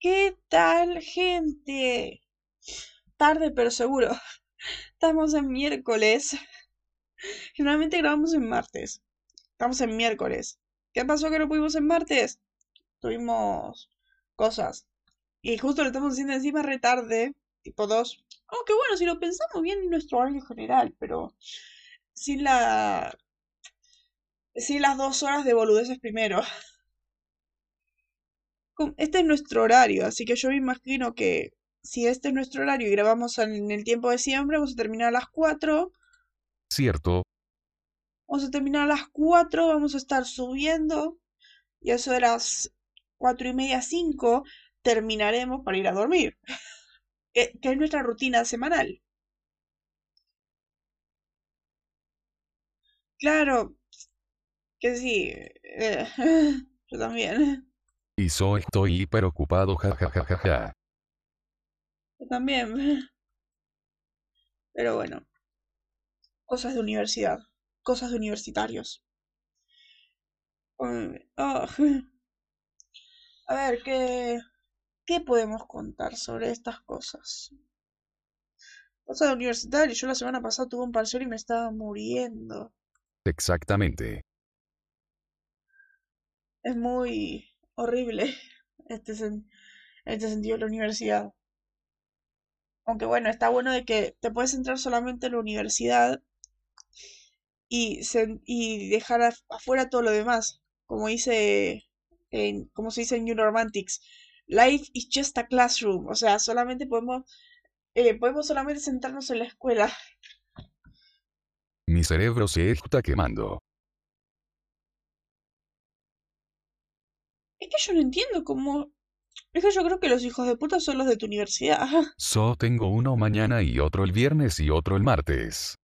¿Qué tal, gente? Tarde, pero seguro. Estamos en miércoles. Generalmente grabamos en martes. Estamos en miércoles. ¿Qué pasó que no pudimos en martes? Tuvimos cosas. Y justo lo estamos haciendo encima retarde, tipo 2. Aunque bueno, si lo pensamos bien en nuestro horario general, pero sin la. Sin las dos horas de boludeces primero. Este es nuestro horario, así que yo me imagino que si este es nuestro horario y grabamos en el tiempo de siempre, vamos a terminar a las 4. Cierto. Vamos a terminar a las 4, vamos a estar subiendo y a eso de las 4 y media, 5, terminaremos para ir a dormir, que, es nuestra rutina semanal. Claro, que sí, eh, yo también. Y soy estoy hiper ocupado, jajajaja. Yo también. Pero bueno. Cosas de universidad. Cosas de universitarios. Ah, a ver, ¿qué, ¿qué podemos contar sobre estas cosas? Cosas de universitario. Yo la semana pasada tuve un parcial y me estaba muriendo. Exactamente. Es muy horrible este, este sentido de la universidad. Aunque bueno, está bueno de que te puedes entrar solamente en la universidad y, y dejar afuera todo lo demás. Como dice, en, como se dice en New Romantics, life is just a classroom. O sea, solamente podemos, eh, podemos solamente sentarnos en la escuela. Mi cerebro se está quemando. Es que yo no entiendo cómo... Es que yo creo que los hijos de puta son los de tu universidad. So tengo uno mañana y otro el viernes y otro el martes.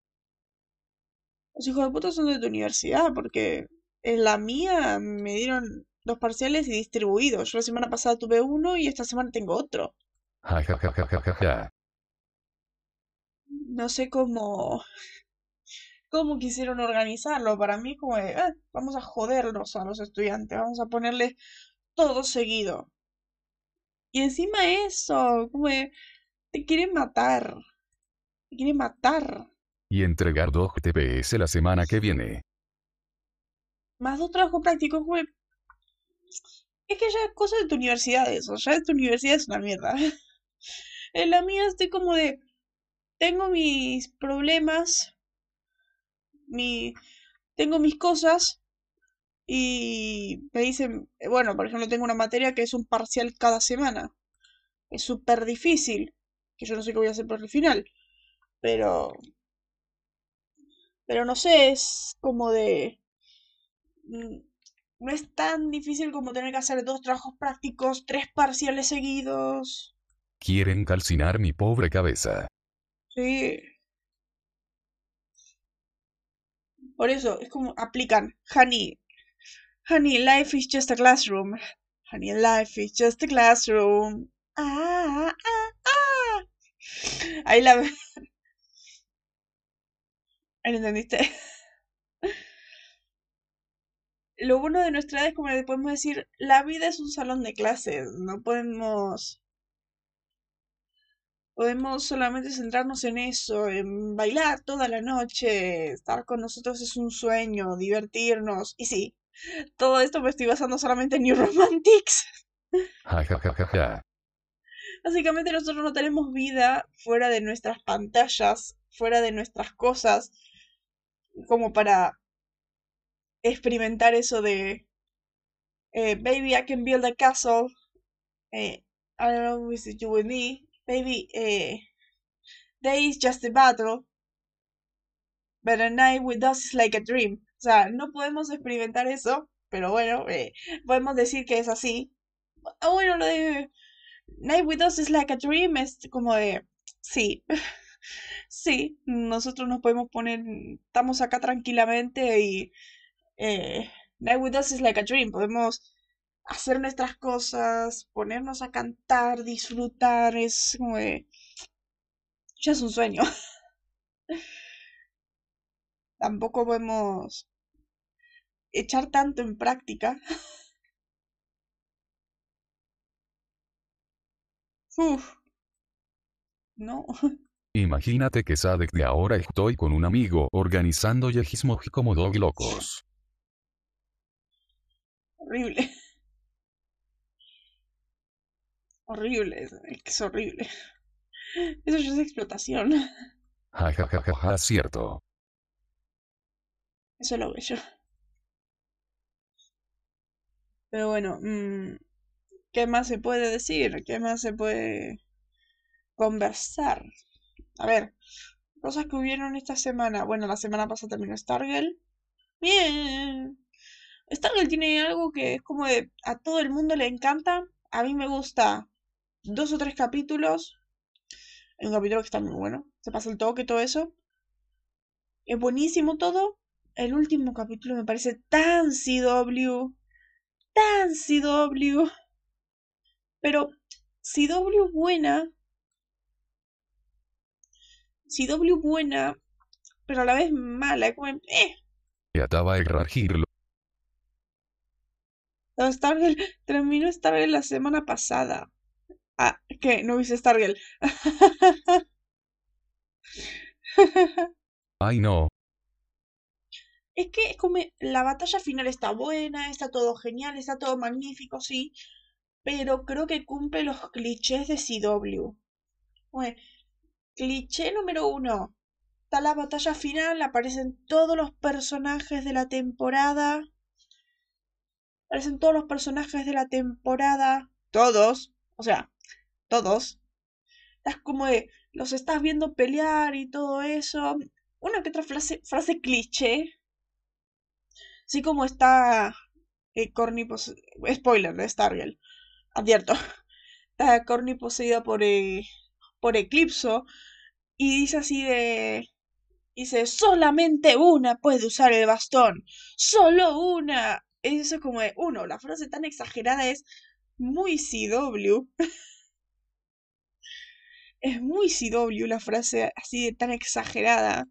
Los hijos de puta son de tu universidad, porque en la mía me dieron dos parciales y distribuidos. Yo la semana pasada tuve uno y esta semana tengo otro. Ja, ja, ja, ja, ja, ja. No sé cómo cómo quisieron organizarlo. Para mí, como de, ah, vamos a joderlos a los estudiantes, vamos a ponerle todo seguido. Y encima eso, como de, te quieren matar. Te quieren matar. Y entregar dos TPS la semana que viene. Más dos trabajos prácticos, como Es que ya es cosa de tu universidad eso, ya de tu universidad es una mierda. En la mía estoy como de, tengo mis problemas, mi, tengo mis cosas y me dicen, eh, bueno, por ejemplo, tengo una materia que es un parcial cada semana. Es súper difícil, que yo no sé qué voy a hacer por el final, pero... Pero no sé, es como de... Mm, no es tan difícil como tener que hacer dos trabajos prácticos, tres parciales seguidos. Quieren calcinar mi pobre cabeza. Sí. Por eso es como aplican, honey, honey, life is just a classroom. Honey, life is just a classroom. Ah, ah, ah. Ahí la... Ahí entendiste. Lo bueno de nuestra edad es como le podemos decir, la vida es un salón de clases, no podemos Podemos solamente centrarnos en eso, en bailar toda la noche, estar con nosotros es un sueño, divertirnos. Y sí, todo esto me estoy basando solamente en New Romantics. Básicamente nosotros no tenemos vida fuera de nuestras pantallas, fuera de nuestras cosas, como para experimentar eso de eh, Baby, I can build a castle. Eh, I don't know if you with me baby, eh, day is just a battle, but a night with us is like a dream. O sea, no podemos experimentar eso, pero bueno, eh, podemos decir que es así. Ah, bueno, lo de Night with us is like a dream es como de, sí, sí, nosotros nos podemos poner, estamos acá tranquilamente y eh, Night with us is like a dream, podemos hacer nuestras cosas, ponernos a cantar, disfrutar, es como de... Ya es un sueño. Tampoco podemos echar tanto en práctica. Uf. No. Imagínate que Sadek de ahora estoy con un amigo organizando Yejismoji como dos locos. Horrible. Horrible, es, es horrible. Eso ya es explotación. Ja ja ja ja ja, cierto. Eso lo veo yo. Pero bueno, mm, ¿qué más se puede decir? ¿Qué más se puede conversar? A ver, cosas que hubieron esta semana. Bueno, la semana pasada terminó Stargirl. Bien. Stargirl tiene algo que es como de a todo el mundo le encanta. A mí me gusta dos o tres capítulos. Hay un capítulo que está muy bueno. Se pasa el toque, todo eso. Es buenísimo todo. El último capítulo me parece tan CW. Tan CW. Pero CW buena. CW buena. Pero a la vez mala. es Como, eh. Y ataba corregirlo. No, Stargirl terminó Stargirl la semana pasada. Ah, ¿qué? ¿No viste Stargirl? Ay no, Es que es como la batalla final está buena, está todo genial, está todo magnífico, sí, pero creo que cumple los clichés de CW. Bueno, cliché número uno. Está la batalla final, aparecen todos los personajes de la temporada. Aparecen todos los personajes de la temporada. Todos. O sea, todos. Estás como de, los estás viendo pelear y todo eso. Una que otra frase, frase cliché. Así como está eh, Corny pose- Spoiler de Stargirl. Advierto. Está Corny poseída por, eh, por Eclipso. Y dice así de... Dice, solamente una puede usar el bastón. Solo una. Eso es como de, uno, la frase tan exagerada es muy CW. Es muy CW la frase así de tan exagerada.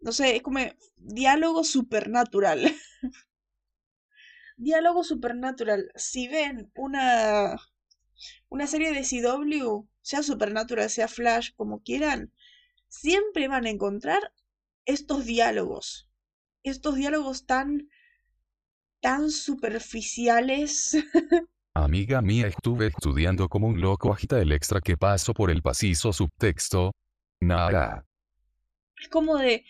No sé, es como diálogo supernatural. diálogo supernatural. Si ven una una serie de CW, sea Supernatural, sea Flash, como quieran, siempre van a encontrar estos diálogos. Estos diálogos tan tan superficiales. amiga mía estuve estudiando como un loco agita el extra que paso por el pasillo subtexto. Nada. es como de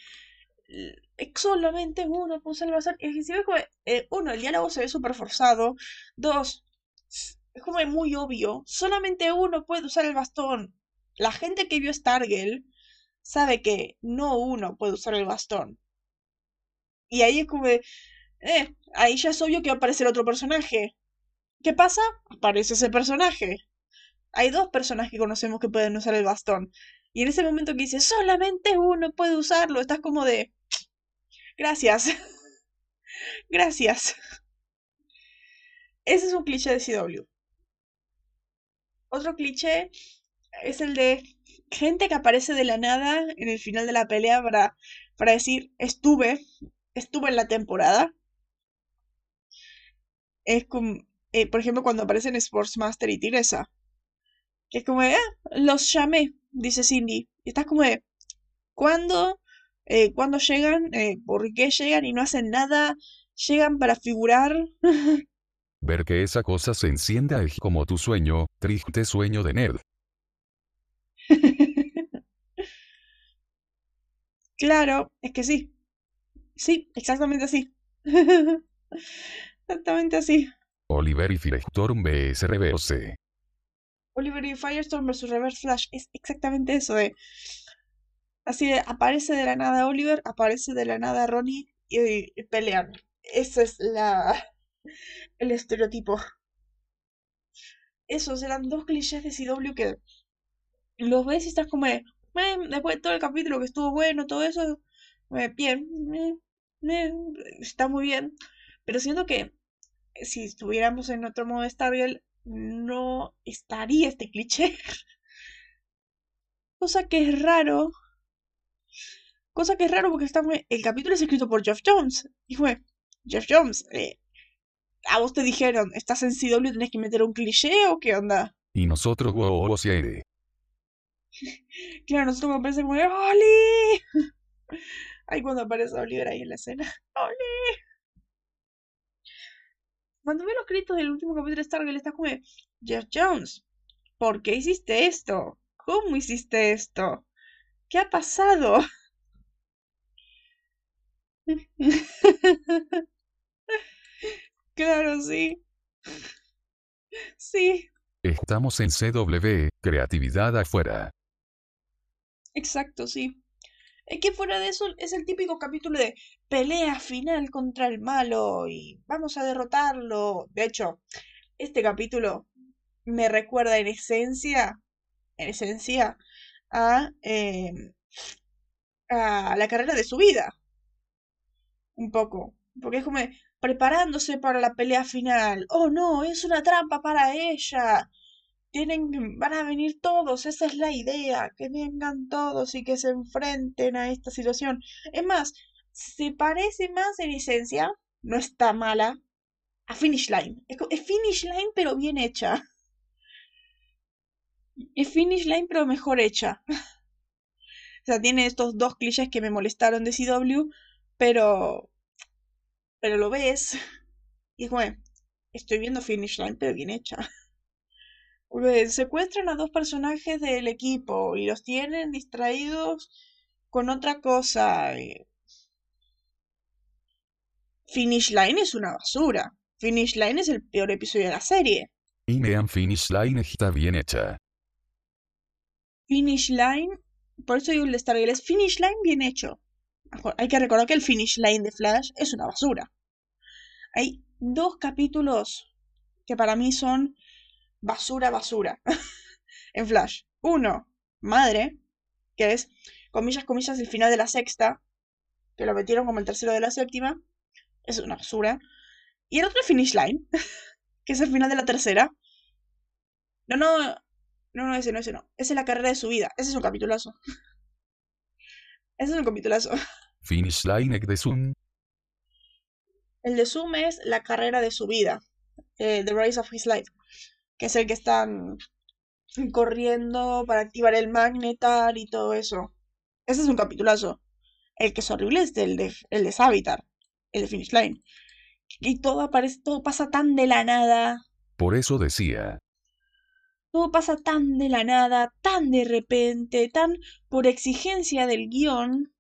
solamente uno puso el bastón. Y si ves como, eh, uno, el diálogo se ve súper forzado. Dos, es como muy obvio. Solamente uno puede usar el bastón. La gente que vio Stargirl sabe que no uno puede usar el bastón. Y ahí es como de, eh, ahí ya es obvio que va a aparecer otro personaje. ¿Qué pasa? Aparece ese personaje. Hay dos personas que conocemos que pueden usar el bastón. Y en ese momento que dice, solamente uno puede usarlo, estás como de, gracias. gracias. Ese es un cliché de CW. Otro cliché es el de gente que aparece de la nada en el final de la pelea para, para decir, estuve, estuve en la temporada. Es como, eh, por ejemplo, cuando aparecen Sportsmaster y Tiresa. Que es como de, ah, los llamé, dice Cindy. Y estás como de, ¿cuándo? Eh, ¿Cuándo llegan? Eh, ¿Por qué llegan y no hacen nada? ¿Llegan para figurar? Ver que esa cosa se enciende es como tu sueño, triste sueño de nerd. Claro, es que sí. Sí, exactamente así. exactamente así. Oliver y Firestorm vs Reverse. Oliver y Firestorm vs Reverse Flash es exactamente eso de así de aparece de la nada Oliver, aparece de la nada Ronnie y, pelean. Ese es la el estereotipo. Esos eran dos clichés de CW que los ves y estás como de, "Eh, después de todo el capítulo que estuvo bueno, todo eso, eh, bien, eh, eh, está muy bien. Pero siento que si estuviéramos en otro modo de Stargirl, no estaría este cliché. Cosa que es raro. Cosa que es raro porque está muy- el capítulo es escrito por Jeff Jones. Y fue, Jeff Jones, eh, a vos te dijeron, estás en CW, tenés que meter un cliché o qué onda? Y nosotros, wow, wow, siete. Claro, nosotros cuando de ¡Oli! Ay, cuando aparece Oliver ahí en la escena. ¡Oli! Cuando ve los créditos del último capítulo de Stargirl, está como Jeff Jones, ¿por qué hiciste esto? ¿Cómo hiciste esto? ¿Qué ha pasado? claro, sí. Sí, Estamos en CW, creatividad afuera. exacto, sí. Es que fuera de eso es el típico capítulo de pelea final contra el malo y vamos a derrotarlo. De hecho, este capítulo me recuerda en esencia, en esencia, a, em, a la carrera de su vida. Un poco. Porque es como preparándose para la pelea final. Oh no, es una trampa para ella. Tienen, van a venir todos, esa es la idea, que vengan todos y que se enfrenten a esta situación. Es más, se parece más en esencia, no está mala, a Finish Line. Es, Finish Line pero bien hecha. Es Finish Line pero mejor hecha. O sea, tiene estos dos clichés que me molestaron de CW, pero pero lo ves y es de, estoy viendo Finish Line pero bien hecha. Secuestran a dos personajes del equipo y los tienen distraídos con otra cosa. y- Finish Line es una basura. Finish Line es el peor episodio de la serie. Y Mean Finish Line está bien hecha. Finish Line, por eso digo el de Stargirl, es Finish Line bien hecho. Hay que recordar que el Finish Line de Flash es una basura. Hay dos capítulos que para mí son basura, basura en Flash. Uno, Madre, que es, comillas, comillas, el final de la sexta, que lo metieron como el tercero de la séptima. Es una basura. Y el otro es Finish Line, que es el final de la tercera. No, no, no, no, ese no, ese no. Ese es la carrera de su vida. Ese es un capitulazo. Ese es un capitulazo. Finish Line de Sun. El de Zoom es la carrera de su vida. eh, The Race of His Life. Que es el que están corriendo para activar el magnetar y todo eso. Ese es un capitulazo. El que es horrible es el de, el de Savitar. El de Finish Line. Y todo aparece, todo pasa tan de la nada. Por eso decía. Todo pasa tan de la nada, tan de repente, tan por exigencia del guion,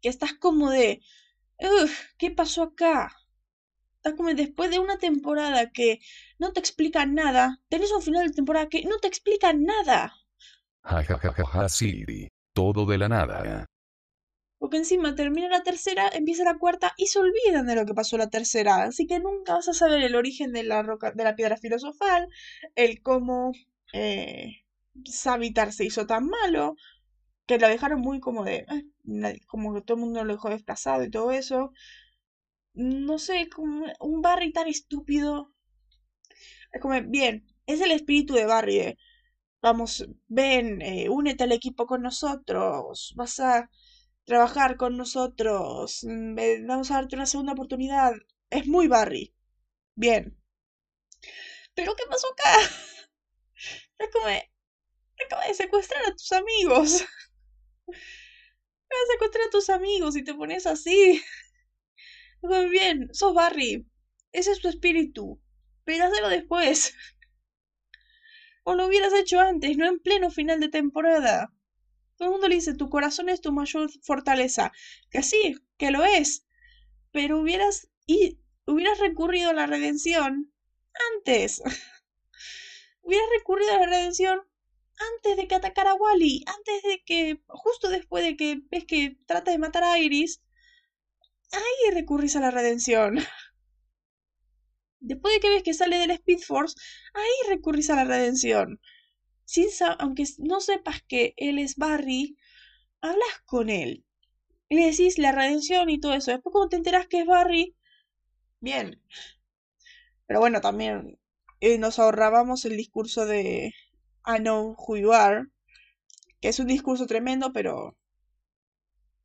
que estás como de, "Ugh, ¿qué pasó acá? Como después de una temporada que no te explica nada, tenés un final de temporada que no te explica nada. Ja ja ja ja ja Siri. Todo de la nada. Porque encima termina la tercera, empieza la cuarta y se olvidan de lo que pasó la tercera. Así que nunca vas a saber el origen de la roca, de la piedra filosofal, el cómo eh, Savitar se hizo tan malo, que lo dejaron muy como de, eh, como que todo el mundo lo dejó desplazado y todo eso. No sé, como un Barry tan estúpido. Es como, bien, es el espíritu de Barry de, vamos, ven, eh, únete al equipo con nosotros, vas a trabajar con nosotros, mm, eh, vamos a darte una segunda oportunidad. Es muy Barry. Bien. Pero ¿qué pasó acá? Es como de, de secuestrar a tus amigos. Acaba de secuestrar a tus amigos y te pones así. Muy bien, sos Barry. Ese es tu espíritu. Pero hazlo después. O lo hubieras hecho antes, no en pleno final de temporada. Todo el mundo le dice, tu corazón es tu mayor fortaleza. Que sí, que lo es. Pero hubieras, y, hubieras recurrido a la redención antes. hubieras recurrido a la redención antes de que atacara a Wally. Antes de que, justo después de que ves que trata de matar a Iris. Ahí recurrís a la redención. Después de que ves que sale del Speed Force, ahí recurrís a la redención. Sin aunque no sepas que él es Barry, hablas con él. Y le decís la redención y todo eso. Después cuando te enteras que es Barry, bien. Pero bueno, también eh, nos ahorrábamos el discurso de I know who you are, que es un discurso tremendo, pero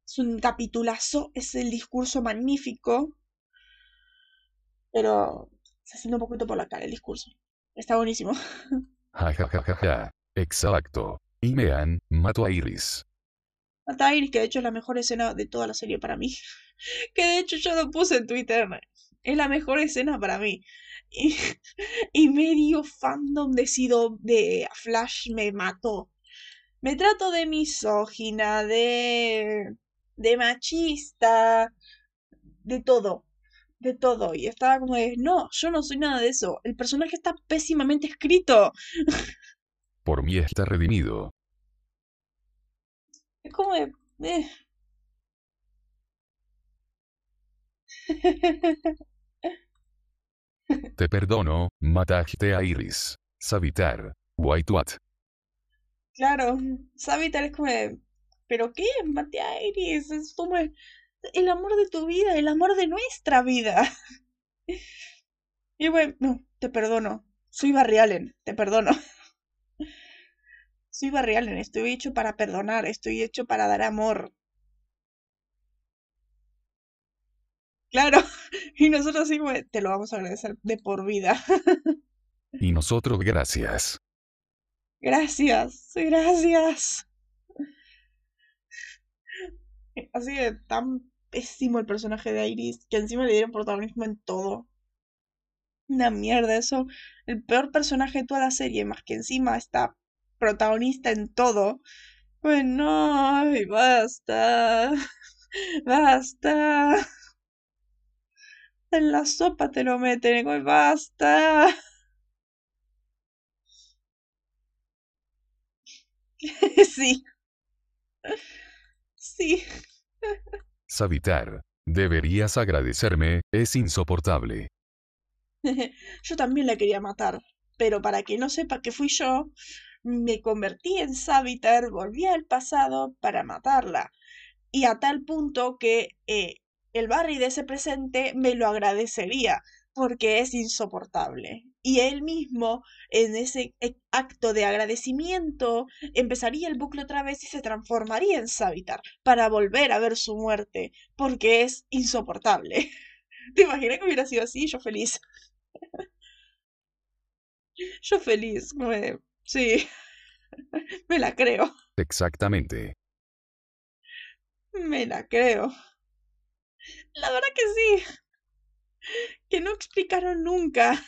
es un capitulazo, es el discurso magnífico, pero se haciendo un poquito por la cara el discurso. Está buenísimo. Ja ja ja ja ja. Exacto. Y Mean, mato a Iris. Mata a Iris, que de hecho es la mejor escena de toda la serie para mí. Que de hecho yo lo puse en Twitter. Es la mejor escena para mí. Y, y medio fandom de Sido de Flash me mató. Me trato de misógina, de. De machista, de todo. De todo. Y estaba como de, no, yo no soy nada de eso. El personaje está pésimamente escrito. Por mí está redimido. Es como de. eh. Te perdono, mataste a Iris. Savitar. White What. Claro, Savitar es como de, ¿pero qué? Maté a Iris, es como el, el amor de tu vida, el amor de nuestra vida. Y bueno, no, te perdono. Soy Barry Allen, te perdono. Soy Barry Allen, estoy hecho para perdonar, estoy hecho para dar amor. Claro, y nosotros sí, te lo vamos a agradecer de por vida. Y nosotros gracias. Gracias, gracias. Así de tan pésimo el personaje de Iris, que encima le dieron protagonismo en todo. Una mierda eso. El peor personaje de toda la serie, más que encima está protagonista en todo. Pues no, ay, basta. Basta. En la sopa te lo meten, y basta. Sí. Sí. Savitar. Deberías agradecerme, es insoportable. Yo también la quería matar, pero para que no sepa que fui yo, me convertí en Savitar, volví al pasado para matarla. Y a tal punto que eh, el Barry de ese presente me lo agradecería, porque es insoportable. Y él mismo, en ese e- acto de agradecimiento, empezaría el bucle otra vez y se transformaría en Savitar para volver a ver su muerte, porque es insoportable. ¿Te imaginas que hubiera sido así? Yo feliz. Yo feliz. de, Sí. Me la creo. Exactamente. Me la creo. La verdad que sí. Que no explicaron nunca.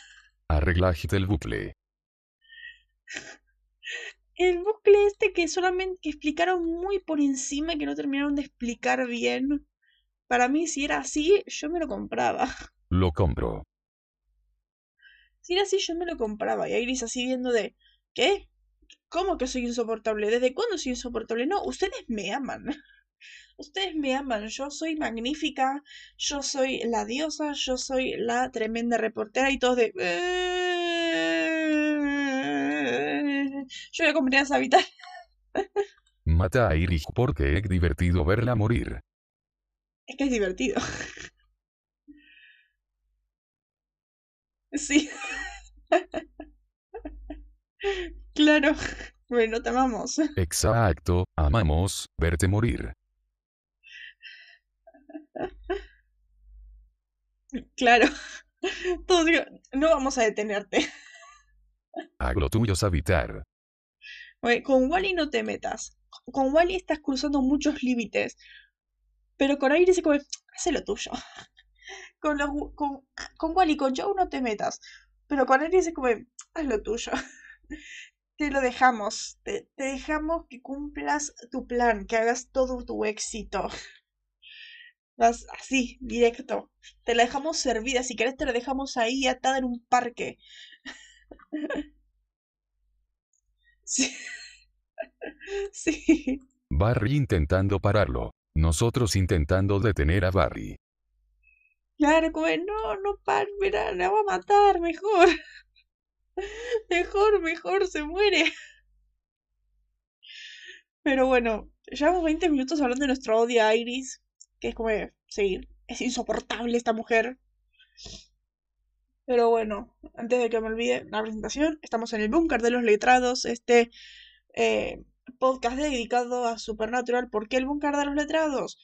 Arreglaste el bucle. El bucle este que solamente que explicaron muy por encima y que no terminaron de explicar bien. Para mí, si era así, yo me lo compraba. Lo compro. Si era así, yo me lo compraba. Y Iris así viendo de, ¿qué? ¿Cómo que soy insoportable? ¿Desde cuándo soy insoportable? No, ustedes me aman. Ustedes me aman. Yo soy magnífica. Yo soy la diosa. Yo soy la tremenda reportera. Y todos de... "Eh". Yo voy a acompañar a Savitar. Mata a Iris porque es divertido verla morir. Es que es divertido. Sí. Claro. Bueno, te amamos. Exacto, amamos verte morir. Claro. Todos digo, no vamos a detenerte. Haz lo tuyo Savitar. Oye, con Wally no te metas. Con Wally estás cruzando muchos límites. Pero con Iris es como, hace lo tuyo. Con, los, con, con Wally, con Joe no te metas. Pero con Iris es como, haz lo tuyo. Te lo dejamos. Te, te dejamos que cumplas tu plan, que hagas todo tu éxito. Vas así, directo. Te la dejamos servida. Si querés, te la dejamos ahí atada en un parque. Sí. Sí. Barry intentando pararlo. Nosotros intentando detener a Barry. Claro, como no, no, par, mira, la va a matar, mejor. Mejor, mejor, se muere. Pero bueno, llevamos 20 minutos hablando de nuestro odio a Iris, que es como, de, sí, es insoportable esta mujer. Pero bueno, antes de que me olvide la presentación, estamos en el búnker de los letrados, este eh, podcast dedicado a Supernatural. ¿Por qué el búnker de los letrados?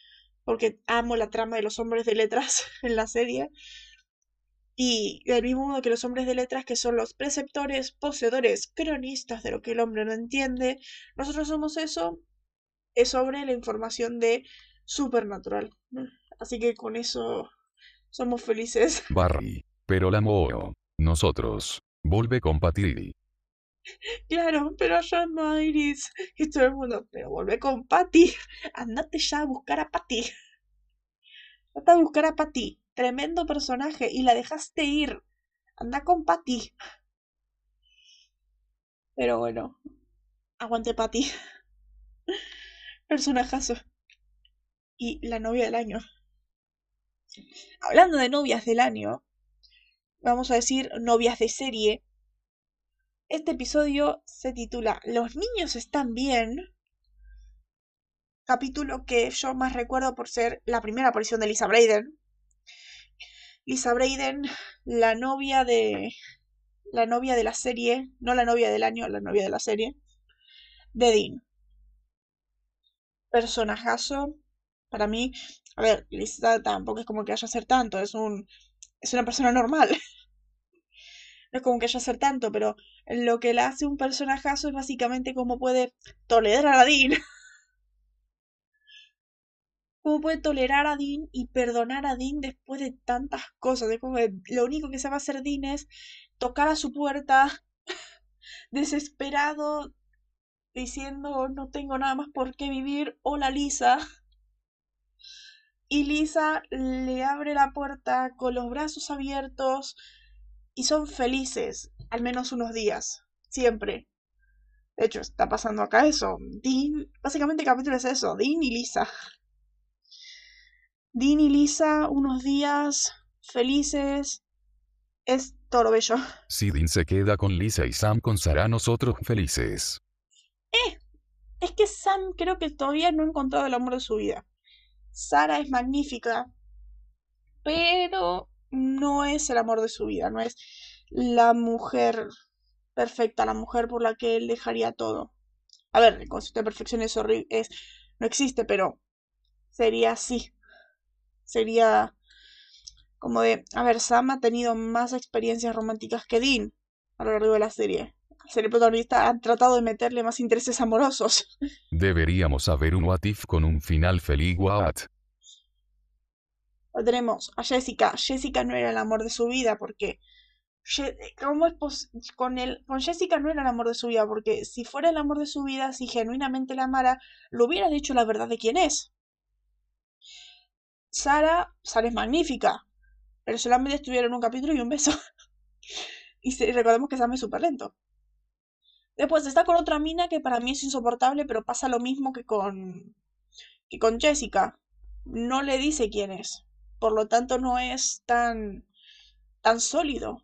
Porque amo la trama de los hombres de letras en la serie. Y del mismo modo que los hombres de letras, que son los preceptores, poseedores, cronistas de lo que el hombre no entiende, nosotros somos eso, es sobre la información de Supernatural. Así que con eso somos felices. Barry. Pero la mo. Nosotros. Vuelve con Patty. Claro, pero yo no Iris. Y todo el mundo, pero vuelve con Patty. Andate ya a buscar a Patty. Andate a buscar a Patty. Tremendo personaje. Y la dejaste ir. Anda con Patty. Pero bueno. Aguante Patty. Personajazo. Y la novia del año. Hablando de novias del año, vamos a decir novias de serie. Este episodio se titula Los niños están bien. Capítulo que yo más recuerdo por ser la primera aparición de Lisa Braden. Lisa Braden, la novia de. La novia de la serie. No la novia del año, la novia de la serie. De Dean. Personajazo. Para mí, a ver, Lisa tampoco es como que haya a ser tanto, es un es una persona normal. no es como que haya a ser tanto, pero lo que la hace un personajazo es básicamente cómo puede tolerar a Dean. cómo puede tolerar a Dean y perdonar a Dean después de tantas cosas. Es como lo único que sabe hacer Dean es tocar a su puerta desesperado diciendo no tengo nada más por qué vivir. Hola Lisa y Lisa le abre la puerta con los brazos abiertos y son felices, al menos unos días, siempre. De hecho, está pasando acá eso. Dean, básicamente el capítulo es eso, Dean y Lisa. Dean y Lisa, unos días felices. Es todo bello. Si Dean se queda con Lisa y Sam con Sara, nosotros felices. Eh, es que Sam creo que todavía no ha encontrado el amor de su vida. Sara es magnífica, pero no es el amor de su vida, no es la mujer perfecta, la mujer por la que él dejaría todo. A ver, el concepto de perfección es horrible, es, no existe, pero sería así. Sería como de, a ver, Sam ha tenido más experiencias románticas que Dean a lo largo de la serie. Ser el protagonista ha tratado de meterle más intereses amorosos. Deberíamos saber un what if con un final feliz what. Tenemos a Jessica. Jessica no era el amor de su vida porque ¿Cómo es con el con Jessica no era el amor de su vida? Porque si fuera el amor de su vida, si genuinamente la amara, lo hubiera dicho la verdad de quién es. Sara, Sara es magnífica, pero solamente estuvieron un capítulo y un beso. y recordemos que Sam es súper lento. Después está con otra mina que para mí es insoportable, pero pasa lo mismo que con que con Jessica. No le dice quién es. Por lo tanto, no es tan tan sólido.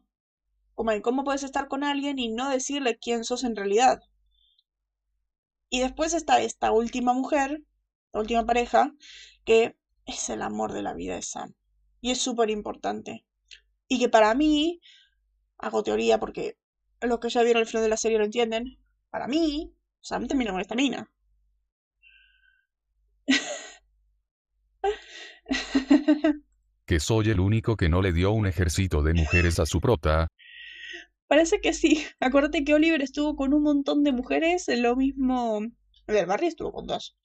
Como cómo puedes estar con alguien y no decirle quién sos en realidad. Y después está esta última mujer, la última pareja, que es el amor de la vida de Sam. Y es súper importante. Y que para mí, hago teoría porque los que ya vieron el final de la serie lo entienden. Para mí, Sam termina con esta mina. que soy el único que no le dio un ejército de mujeres a su prota. Parece que sí. Acuérdate que Oliver estuvo con un montón de mujeres, lo mismo. A ver, Barry estuvo con dos.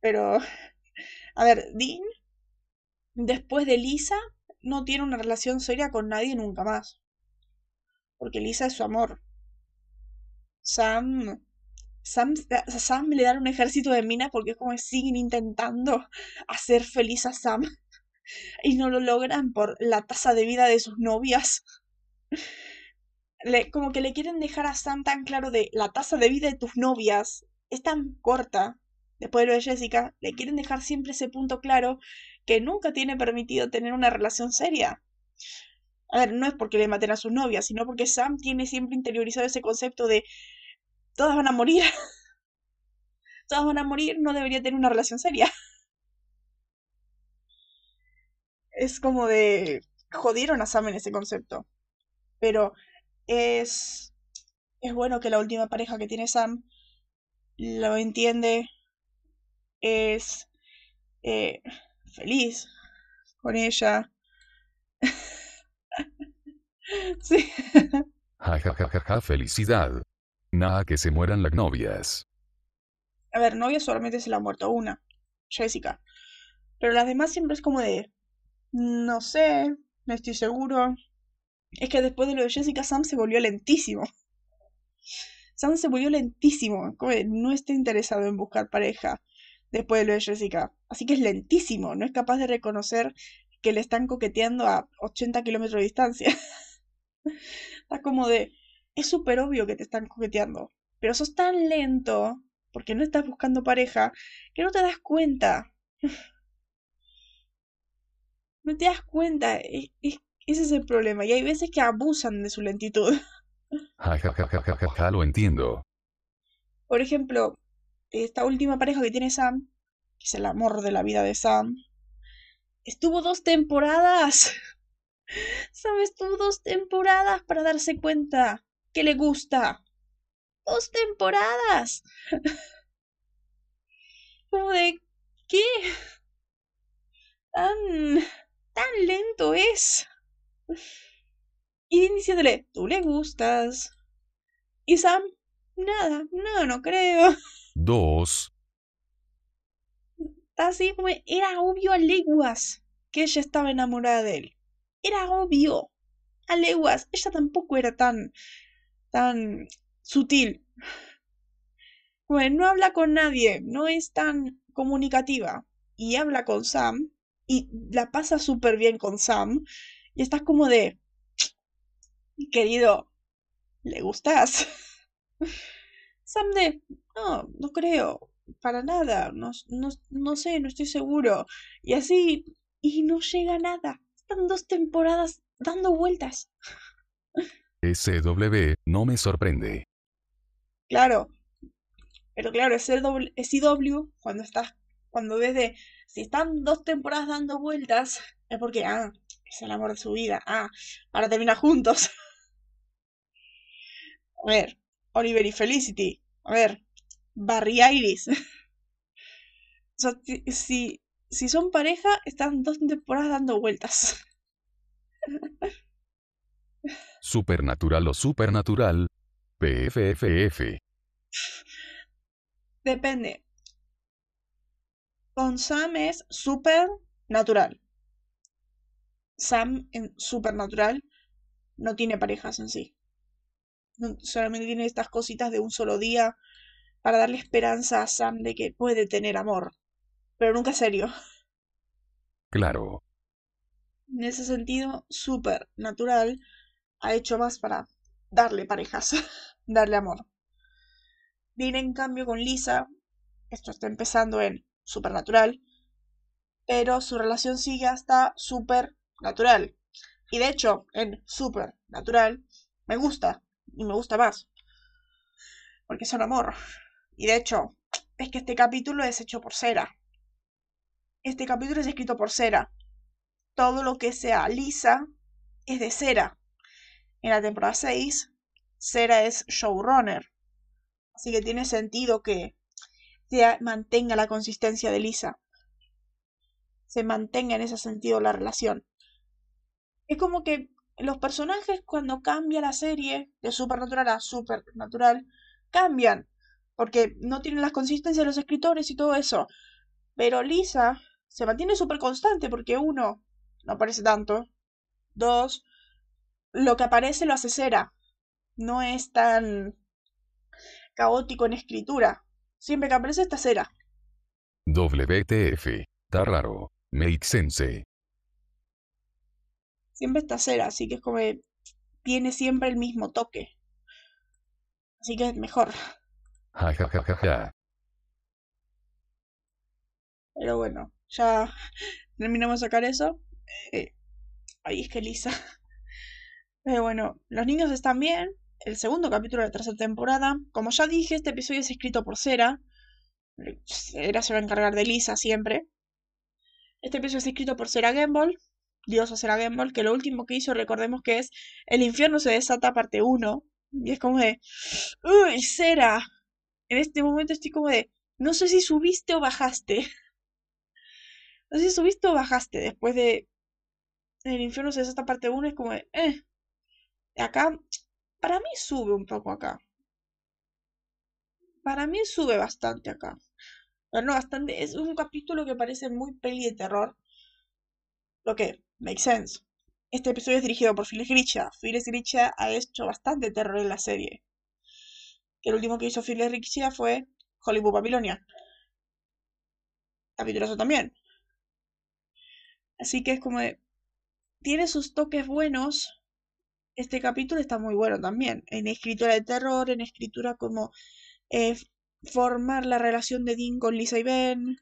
Pero. A ver, Dean, después de Lisa, no tiene una relación seria con nadie nunca más porque Lisa es su amor. Sam, Sam, Sam le dan un ejército de minas porque es como siguen intentando hacer feliz a Sam y no lo logran por la tasa de vida de sus novias. Como que le quieren dejar a Sam tan claro de la tasa de vida de tus novias es tan corta. Después de lo de Jessica, le quieren dejar siempre ese punto claro que nunca tiene permitido tener una relación seria. A ver, no es porque le maten a sus novias, sino porque Sam tiene siempre interiorizado ese concepto de todas van a morir. todas van a morir, no debería tener una relación seria. es como de jodieron a Sam en ese concepto. Pero es es bueno que la última pareja que tiene Sam lo entiende, es eh, feliz con ella. Sí. Ja ja ja ja ja felicidad. Nada que se mueran las novias. A ver, novia solamente se la ha muerto una, Jessica. Pero las demás siempre es como de, no sé, no estoy seguro. Es que después de lo de Jessica, Sam se volvió lentísimo. Sam se volvió lentísimo, como de, no está interesado en buscar pareja después de lo de Jessica. Así que es lentísimo, no es capaz de reconocer que le están coqueteando a 80 kilómetros de distancia. Está como de, es súper obvio que te están coqueteando, pero sos tan lento porque no estás buscando pareja que no te das cuenta. No te das cuenta, e- e- ese es el problema. Y hay veces que abusan de su lentitud. Ja ja ja ja ja ja ja lo entiendo. Por ejemplo, esta última pareja que tiene Sam, que es el amor de la vida de Sam, estuvo dos temporadas. Sam estuvo dos temporadas para darse cuenta que le gusta. Dos temporadas. Como de, ¿qué? Tan, tan lento es. Y diciéndole, tú le gustas. Y Sam, nada, no, no creo. 2. Así como era obvio a leguas que ella estaba enamorada de él. Era obvio. A leguas. Ella tampoco era tan, tan sutil. Bueno, no habla con nadie, no es tan comunicativa. Y habla con Sam. Y la pasa súper bien con Sam. Y estás como de... Querido, ¿le gustas? Sam de... No, no creo. Para nada. No, no, no sé, no estoy seguro. Y así... Y no llega nada. Están dos temporadas dando vueltas. SW, no me sorprende. Claro. Pero claro, CW cuando estás, cuando ves de, si están dos temporadas dando vueltas, es porque, ah, es el amor de su vida, ah, para terminar juntos. A ver, Oliver y Felicity, a ver, Barry Iris. O sea, si, si, son pareja, están dos temporadas dando vueltas. Supernatural o supernatural. PFFF. Depende. Con Sam es super natural. Sam en supernatural no tiene parejas en sí. No- solamente tiene estas cositas de un solo día para darle esperanza a Sam de que puede tener amor. Pero nunca serio. Claro. En ese sentido, super natural ha hecho más para darle parejas, darle amor. Viene en cambio con Lisa, esto está empezando en supernatural, pero su relación sigue hasta supernatural. Y de hecho, en supernatural me gusta, y me gusta más, porque son amor. Y de hecho, es que este capítulo es hecho por Cera. Este capítulo es escrito por Cera. Todo lo que sea Lisa es de Cera. En la temporada 6, Cera es showrunner. Así que tiene sentido que se mantenga la consistencia de Lisa. Se mantenga en ese sentido la relación. Es como que los personajes cuando cambia la serie de supernatural a supernatural cambian. Porque no tienen las consistencias de los escritores y todo eso. Pero Lisa se mantiene súper constante porque uno, no aparece tanto. Dos, lo que aparece lo hace Cera. No es tan caótico en escritura. Siempre que aparece está Cera. WTF. Está raro. Make sense. Siempre está Cera, así que es como que tiene siempre el mismo toque. Así que es mejor. Ja ja ja ja ja. Pero bueno, ya terminamos de sacar eso. Eh, ahí es que Lisa. Pero bueno, los niños están bien. El segundo capítulo de la tercera temporada. Como ya dije, este episodio es escrito por Cera. Cera se va a encargar de Lisa siempre. Este episodio es escrito por Cera Gamble. Diosa Cera Gamble, que lo último que hizo, recordemos que es El infierno se desata parte 1. Y es como de. ¡Uy, Cera! En este momento estoy como de. No sé si subiste o bajaste. No sé si subiste o bajaste después de El infierno se desata parte 1. Es como. Eh. Acá, para mí sube un poco acá. Para mí sube bastante acá. Pero no, bastante. Es un capítulo que parece muy peli de terror. Lo que, makes sense. Este episodio es dirigido por Phyllis Grisha. Phyllis Grisha ha hecho bastante terror en la serie. El último que hizo Phyllis Grisha fue Hollywood Babilonia. Capítulo también. Así que es como de... Tiene sus toques buenos. Este capítulo está muy bueno también. En escritura de terror, en escritura como eh, formar la relación de Dean con Lisa y Ben.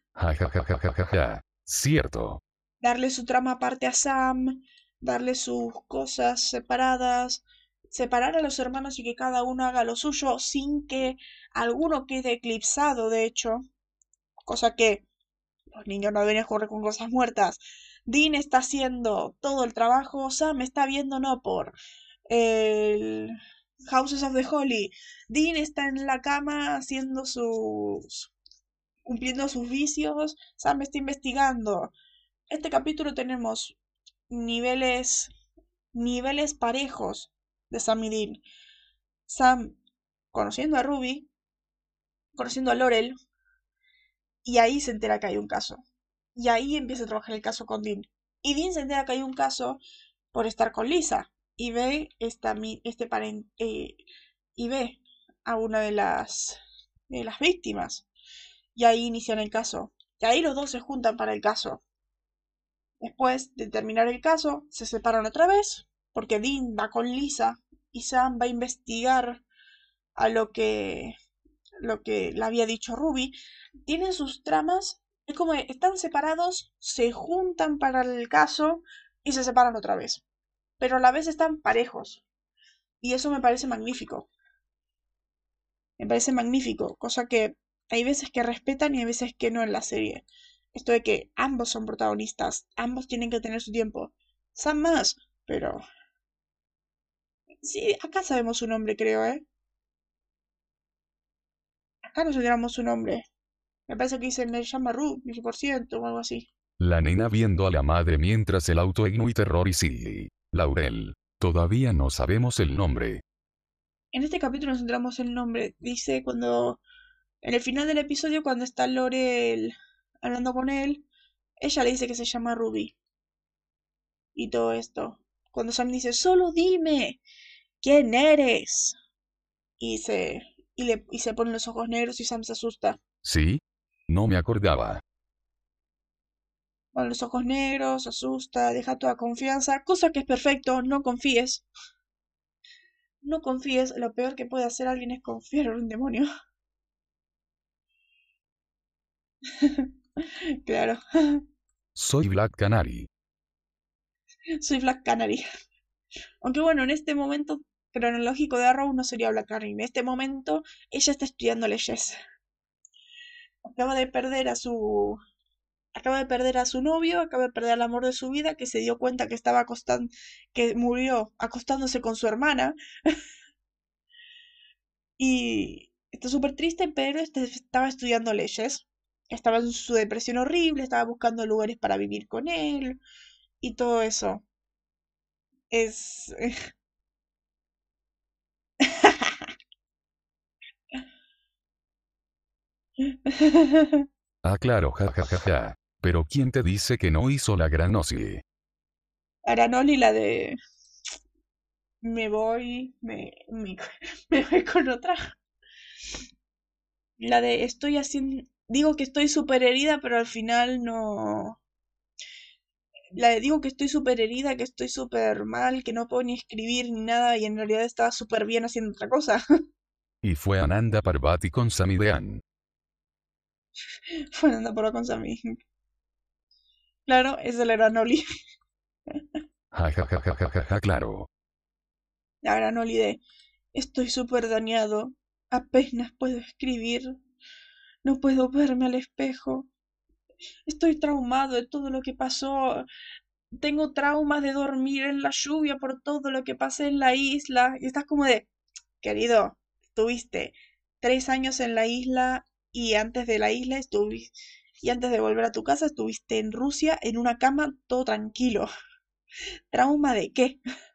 Cierto. Darle su trama aparte a Sam, darle sus cosas separadas, separar a los hermanos y que cada uno haga lo suyo sin que alguno quede eclipsado, de hecho. Cosa que los niños no deberían jugar con cosas muertas. Dean está haciendo todo el trabajo, Sam está viendo no por el Houses of the Holy. Dean está en la cama haciendo sus. cumpliendo sus vicios. Sam está investigando. Este capítulo tenemos niveles. niveles parejos de Sam y Dean. Sam conociendo a Ruby, conociendo a Laurel, y ahí se entera que hay un caso. Y ahí empieza a trabajar el caso con Dean. Y Dean se entera que hay un caso por estar con Lisa y ve esta, este eh, y ve a una de las, de las víctimas. Y ahí inician el caso. Y ahí los dos se juntan para el caso. Después de terminar el caso, se separan otra vez, porque Dean va con Lisa y Sam va a investigar a lo que lo que le había dicho Ruby. Tienen sus tramas, es como están separados, se juntan para el caso y se separan otra vez pero a la vez están parejos. Y eso me parece magnífico. Me parece magnífico, cosa que hay veces que respetan y hay veces que no en la serie. Esto de que ambos son protagonistas, ambos tienen que tener su tiempo. Sam más, pero... Sí, acá sabemos su nombre, creo, ¿eh? Acá nos enteramos su nombre. Me parece que dice, me llama Ru, 10% o algo así. La nena viendo a la madre mientras el auto y terror y sí. Laurel. Todavía no sabemos el nombre. En este capítulo nos centramos en el nombre. Dice cuando. En el final del episodio, cuando está Laurel hablando con él, ella le dice que se llama Ruby. Y todo esto. Cuando Sam dice, solo dime, ¿quién eres? Y se, y le, y se ponen los ojos negros y Sam se asusta. Sí, no me acordaba con los ojos negros, asusta, deja toda confianza, cosa que es perfecto, no confíes. No confíes, lo peor que puede hacer alguien es confiar en un demonio. claro. Soy Black Canary. Soy Black Canary. Aunque bueno, en este momento cronológico de Arrow no sería Black Canary. En este momento ella está estudiando leyes. Acaba de perder a su acaba de perder a su novio, acaba de perder el amor de su vida, que se dio cuenta que estaba acostando, que murió acostándose con su hermana. y está súper triste, pero este, estaba estudiando leyes. Estaba en su depresión horrible, estaba buscando lugares para vivir con él y todo eso. Es... ah, claro, jajajaja. Pero ¿quién te dice que no hizo la Granoli? Granoli, la de... Me voy, me, me, me voy con otra. La de estoy haciendo... Digo que estoy súper herida, pero al final no... La de digo que estoy súper herida, que estoy súper mal, que no puedo ni escribir ni nada y en realidad estaba súper bien haciendo otra cosa. Y fue Ananda Parvati con Samidean. Fue Ananda Parvati con Sami. Claro, es ja, ja, ja, ja, claro. La Granoli de estoy súper dañado. Apenas puedo escribir. No puedo verme al espejo. Estoy traumado de todo lo que pasó. Tengo traumas de dormir en la lluvia por todo lo que pasé en la isla. Y estás como de, querido, estuviste tres años en la isla y antes de la isla estuviste y antes de volver a tu casa estuviste en Rusia en una cama todo tranquilo. ¿Trauma de qué?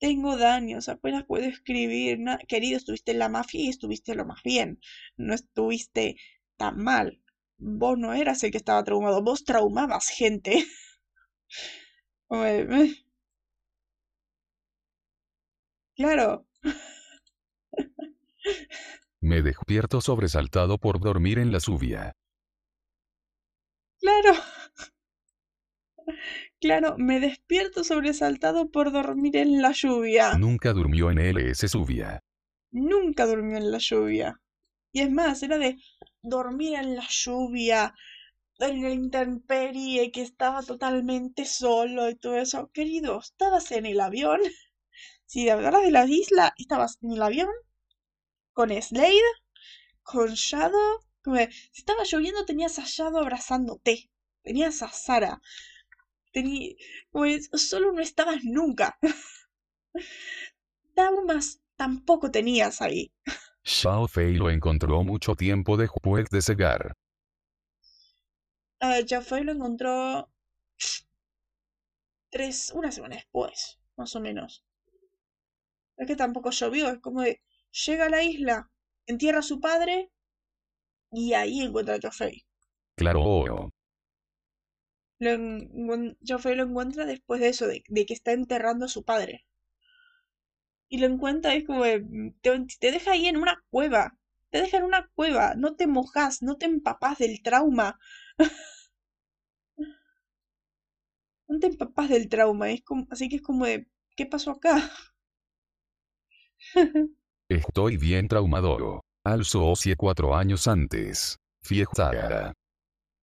tengo daños, apenas puedo escribir. querido, estuviste en la mafia y estuviste lo más bien. No estuviste tan mal. Vos no eras el que estaba traumado, vos traumabas gente. Claro. Me despierto sobresaltado por dormir en la lluvia. Claro. Claro, me despierto sobresaltado por dormir en la lluvia. Nunca durmió en LS lluvia. Nunca durmió en la lluvia. Y es más, era de dormir en la lluvia, en la intemperie, que estaba totalmente solo y todo eso. Querido, ¿estabas en el avión? Si de verdad de la isla, estabas en el avión con Slade, con Shadow. si estaba lloviendo, tenías a Shadow abrazándote. Tenías a Sara. pues solo no estabas nunca. Daumas tampoco tenías ahí. Shao Fei lo encontró mucho tiempo después de cegar. Uh, Shao Fei lo encontró tres, una semana después, más o menos. Es que tampoco llovió, es como de, llega a la isla, entierra a su padre y ahí encuentra a Joffrey. Claro. Lo Joffrey lo encuentra después de eso, de, que está enterrando a su padre. Y lo encuentra y es como de, te, te deja ahí en una cueva. Te deja en una cueva. No te mojas, no te empapas del trauma. no te empapas del trauma. Es como, así que es como de, ¿qué pasó acá? Estoy bien traumado. Alzo Osie cuatro años antes. Fiesta.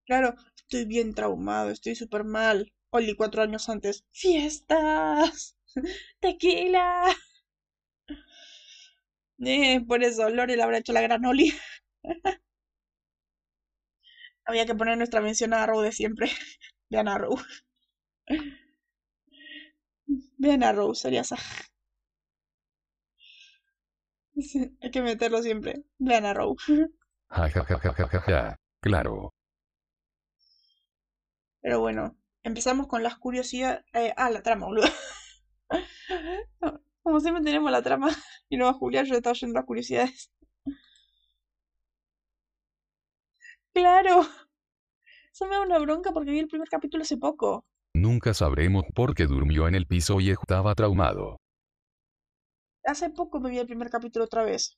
Claro, estoy bien traumado, estoy súper mal. Oli cuatro años antes. Fiestas. Tequila. Eh, por eso, Lore le habrá hecho la gran Oli. Había que poner nuestra mención a Arrow de siempre. Vean a Arrow. Vean a Arrow, sería esa. hay que meterlo siempre. Vean a Row. claro. Pero bueno, empezamos con las curiosidades. Eh, ah, la trama, boludo. Como siempre tenemos la trama y no va Julia, yo estaba yendo las curiosidades. Claro. Eso me da una bronca porque vi el primer capítulo hace poco. Nunca sabremos por qué durmió en el piso y estaba traumado hace poco me vi el primer capítulo otra vez.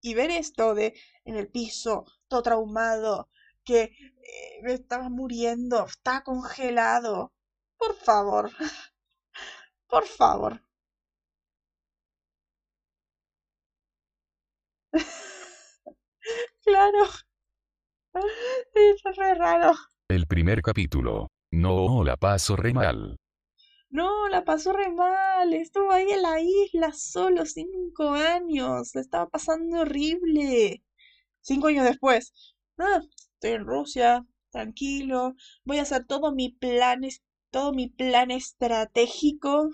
Y ver esto de en el piso, todo traumado, que eh, me estaba muriendo, está congelado. Por favor. Por favor. claro. Es raro. El primer capítulo. No la paso re mal. No, la pasó re mal. Estuvo ahí en la isla solo cinco años. Estaba pasando horrible. Cinco años después. No, estoy en Rusia, tranquilo. Voy a hacer todo mi plan, todo mi plan estratégico.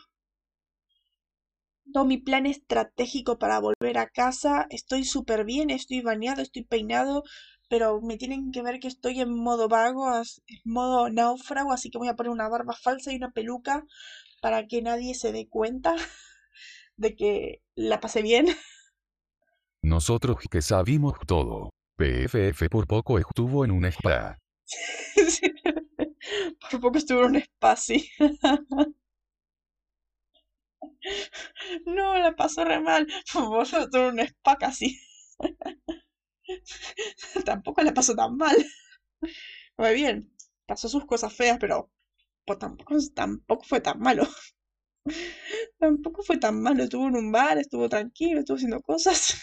Todo mi plan estratégico para volver a casa. Estoy súper bien, estoy bañado, estoy peinado pero me tienen que ver que estoy en modo vago, en modo náufrago, así que voy a poner una barba falsa y una peluca para que nadie se dé cuenta de que la pasé bien. Nosotros que sabimos todo. PFF por poco estuvo en un spa. por poco estuvo en un spa, sí. no, la pasó re mal. Estuvo en un spa casi. tampoco la pasó tan mal. Muy bien, pasó sus cosas feas, pero pues, tampoco, tampoco fue tan malo. tampoco fue tan malo. Estuvo en un bar, estuvo tranquilo, estuvo haciendo cosas.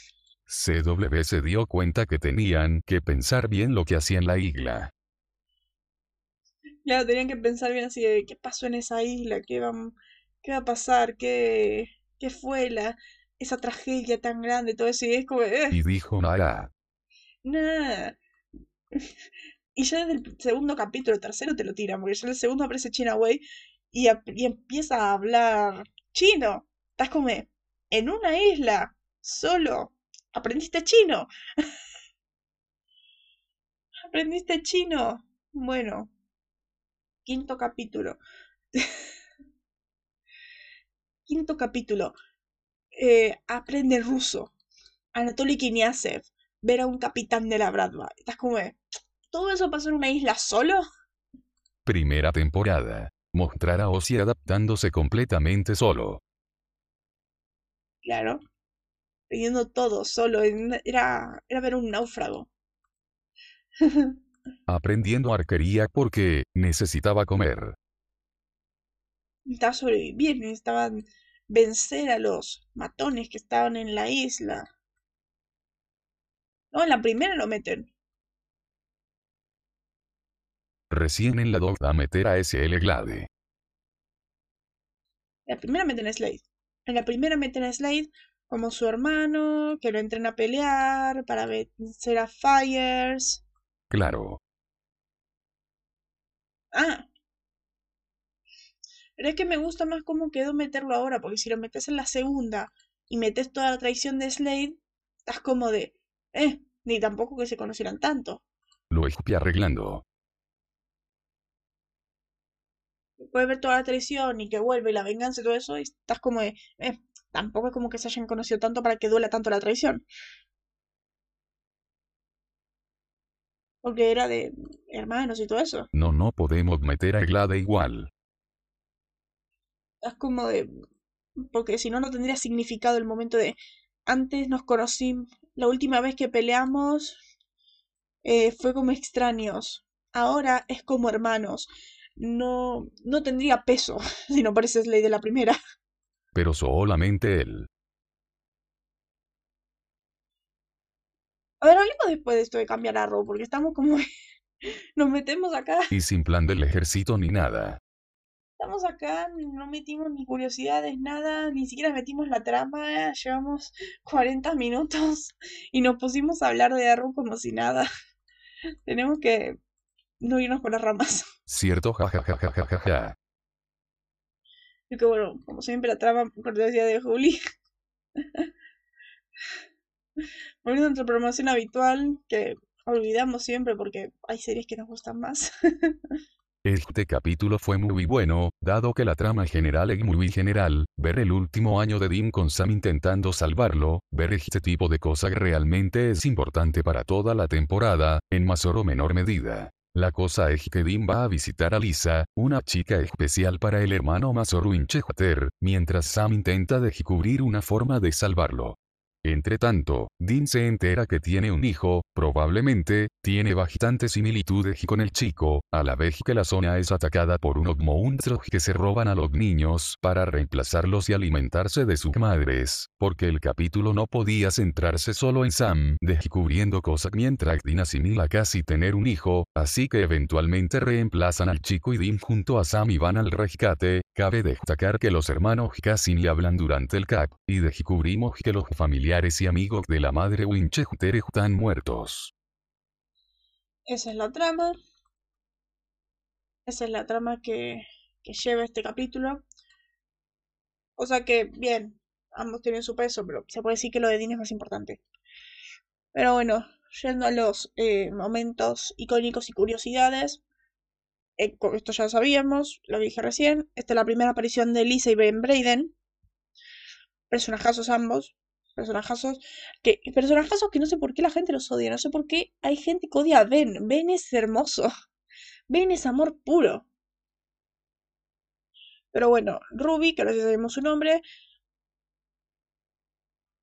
CW se dio cuenta que tenían que pensar bien lo que hacía en la isla. Claro, tenían que pensar bien así de qué pasó en esa isla, qué va, qué va a pasar, qué, qué fue la, esa tragedia tan grande, todo eso. Y es como... Eh. Y dijo nada. Y ya desde el segundo capítulo, tercero te lo tiran, porque ya en el segundo aparece China Wei y, y empieza a hablar chino. Estás como en una isla, solo. Aprendiste chino. Aprendiste chino. Bueno, quinto capítulo. quinto capítulo, eh, aprende ruso. Anatoly Kiniasev, ver a un capitán de la Bradva. Estás como de, ¿todo eso pasó en una isla solo? Primera temporada. Mostrar a Ozzy adaptándose completamente solo. Claro. Teniendo todo solo. Era, era ver un náufrago. Aprendiendo arquería porque necesitaba comer. Necesitaba sobrevivir, necesitaban vencer a los matones que estaban en la isla. No, en la primera lo meten. Recién en la 2 a meter a SL Glade. En la primera meten a Slade. En la primera meten a Slade como su hermano, que lo entrena a pelear para vencer a Fires. Claro. Ah. Pero es que me gusta más cómo quedó meterlo ahora, porque si lo metes en la segunda y metes toda la traición de Slade, estás como de, eh, ni tampoco que se conocieran tanto. Lo estoy arreglando. Puedes ver toda la traición y que vuelve y la venganza y todo eso, y estás como de, eh, tampoco es como que se hayan conocido tanto para que duela tanto la traición. Porque era de hermanos y todo eso. No, no podemos meter a Glade igual. Es como de... Porque si no, no tendría significado el momento de... Antes nos conocimos... La última vez que peleamos eh, fue como extraños. Ahora es como hermanos. No, no tendría peso si no pareces ley de la primera. Pero solamente él. A ver, hablemos después de esto de cambiar a Ro, porque estamos como... Nos metemos acá. Y sin plan del ejército ni nada. Estamos acá, no metimos ni curiosidades, nada, ni siquiera metimos la trama, llevamos 40 minutos y nos pusimos a hablar de Arrow como si nada. Tenemos que no irnos con las ramas. Cierto, jajajajajaja. Y que bueno, como siempre la trama, cortesía de Juli. Volviendo a nuestra promoción habitual, que olvidamos siempre porque hay series que nos gustan más. Este capítulo fue muy bueno, dado que la trama general es muy general, ver el último año de Dean con Sam intentando salvarlo, ver este tipo de cosas realmente es importante para toda la temporada, en mayor o menor medida. La cosa es que Dean va a visitar a Lisa, una chica especial para el hermano Masaru Winchester, mientras Sam intenta descubrir una forma de salvarlo. Entre tanto, Dean se entera que tiene un hijo, probablemente, tiene bastantes similitudes con el chico, a la vez que la zona es atacada por unos monstruos que se roban a los niños para reemplazarlos y alimentarse de sus madres, porque el capítulo no podía centrarse solo en Sam descubriendo cosas mientras Dean asimila casi tener un hijo, así que eventualmente reemplazan al chico y Dean junto a Sam y van al rescate, cabe destacar que los hermanos casi ni hablan durante el cap, y descubrimos que los familiares y amigos de la madre Winchester están muertos. Esa es la trama. Esa es la trama que, que lleva este capítulo. O sea que, bien, ambos tienen su peso, pero se puede decir que lo de Dean es más importante. Pero bueno, yendo a los eh, momentos icónicos y curiosidades. Eh, esto ya lo sabíamos, lo dije recién. Esta es la primera aparición de Lisa y Ben Braden. Personajazos ambos personajazos que personajazos que no sé por qué la gente los odia, no sé por qué hay gente que odia a Ben. Ben es hermoso. Ben es amor puro. Pero bueno, Ruby, que ahora sí sabemos su nombre.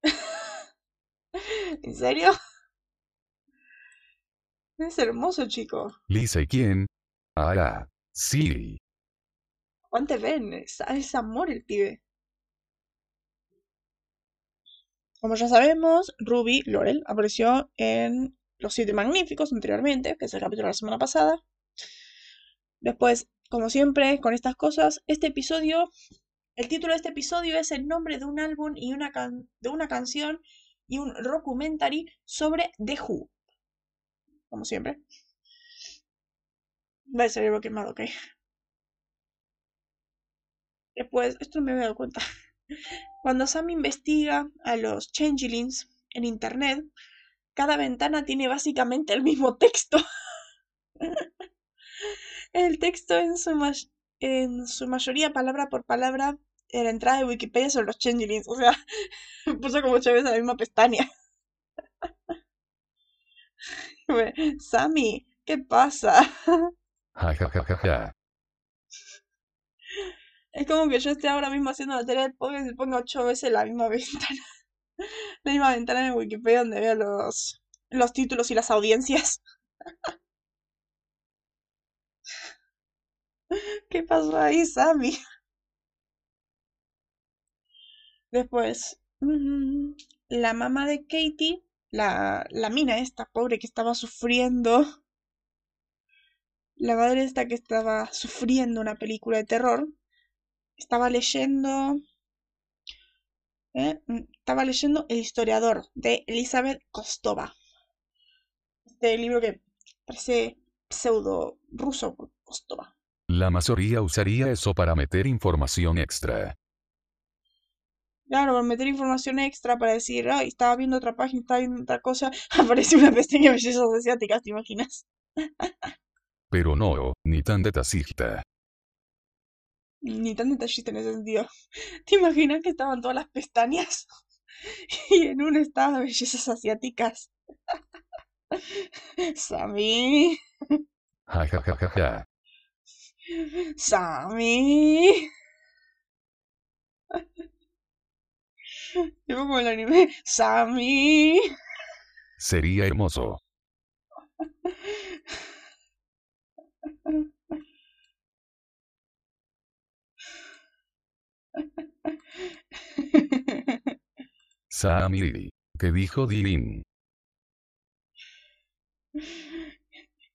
¿En serio? Es hermoso, chico. Lisa y quién? Ah, sí. ¿Cuánto Ben? Es, amor el pibe. Como ya sabemos, Ruby Laurel apareció en Los Siete Magníficos anteriormente, que es el capítulo de la semana pasada. Después, como siempre, con estas cosas, este episodio, el título de este episodio es el nombre de un álbum y una de una canción y un documentary sobre The Who. Como siempre. Va el quemado, ok. Después, esto no me había dado cuenta. Cuando Sam investiga a los changelings en internet, cada ventana tiene básicamente el mismo texto. el texto en su, en su mayoría, palabra por palabra, en la entrada de Wikipedia sobre los changelings. O sea, puso como ocho veces la misma pestaña. Sammy, ¿qué pasa? Es como que yo esté ahora mismo haciendo la tarea del podcast y ponga ocho veces la misma ventana. La misma ventana en Wikipedia donde veo los, los títulos y las audiencias. ¿Qué pasó ahí, Sammy? Después, la mamá de Katie, la, la mina esta pobre que estaba sufriendo, la madre esta que estaba sufriendo una película de terror, estaba leyendo, ¿eh? Mm, estaba leyendo El historiador de Elizabeth Kostova. Este libro que parece pseudo ruso, Kostova. La mayoría usaría eso para meter información extra. Claro, para meter información extra para decir, ay, estaba viendo otra página, estaba viendo otra cosa, aparece una pestaña de bellezas asiáticas, ¿te imaginas? Pero no, ni tan detallista. Ni tan detallista en ese sentido. ¿Te imaginas que estaban todas las pestañas? y en una estaba bellezas asiáticas. Sammy. Ja, ja, ja. Sammy. Tipo como el anime. Sammy. Sería hermoso. Sammy. ¿Qué dijo Dilin?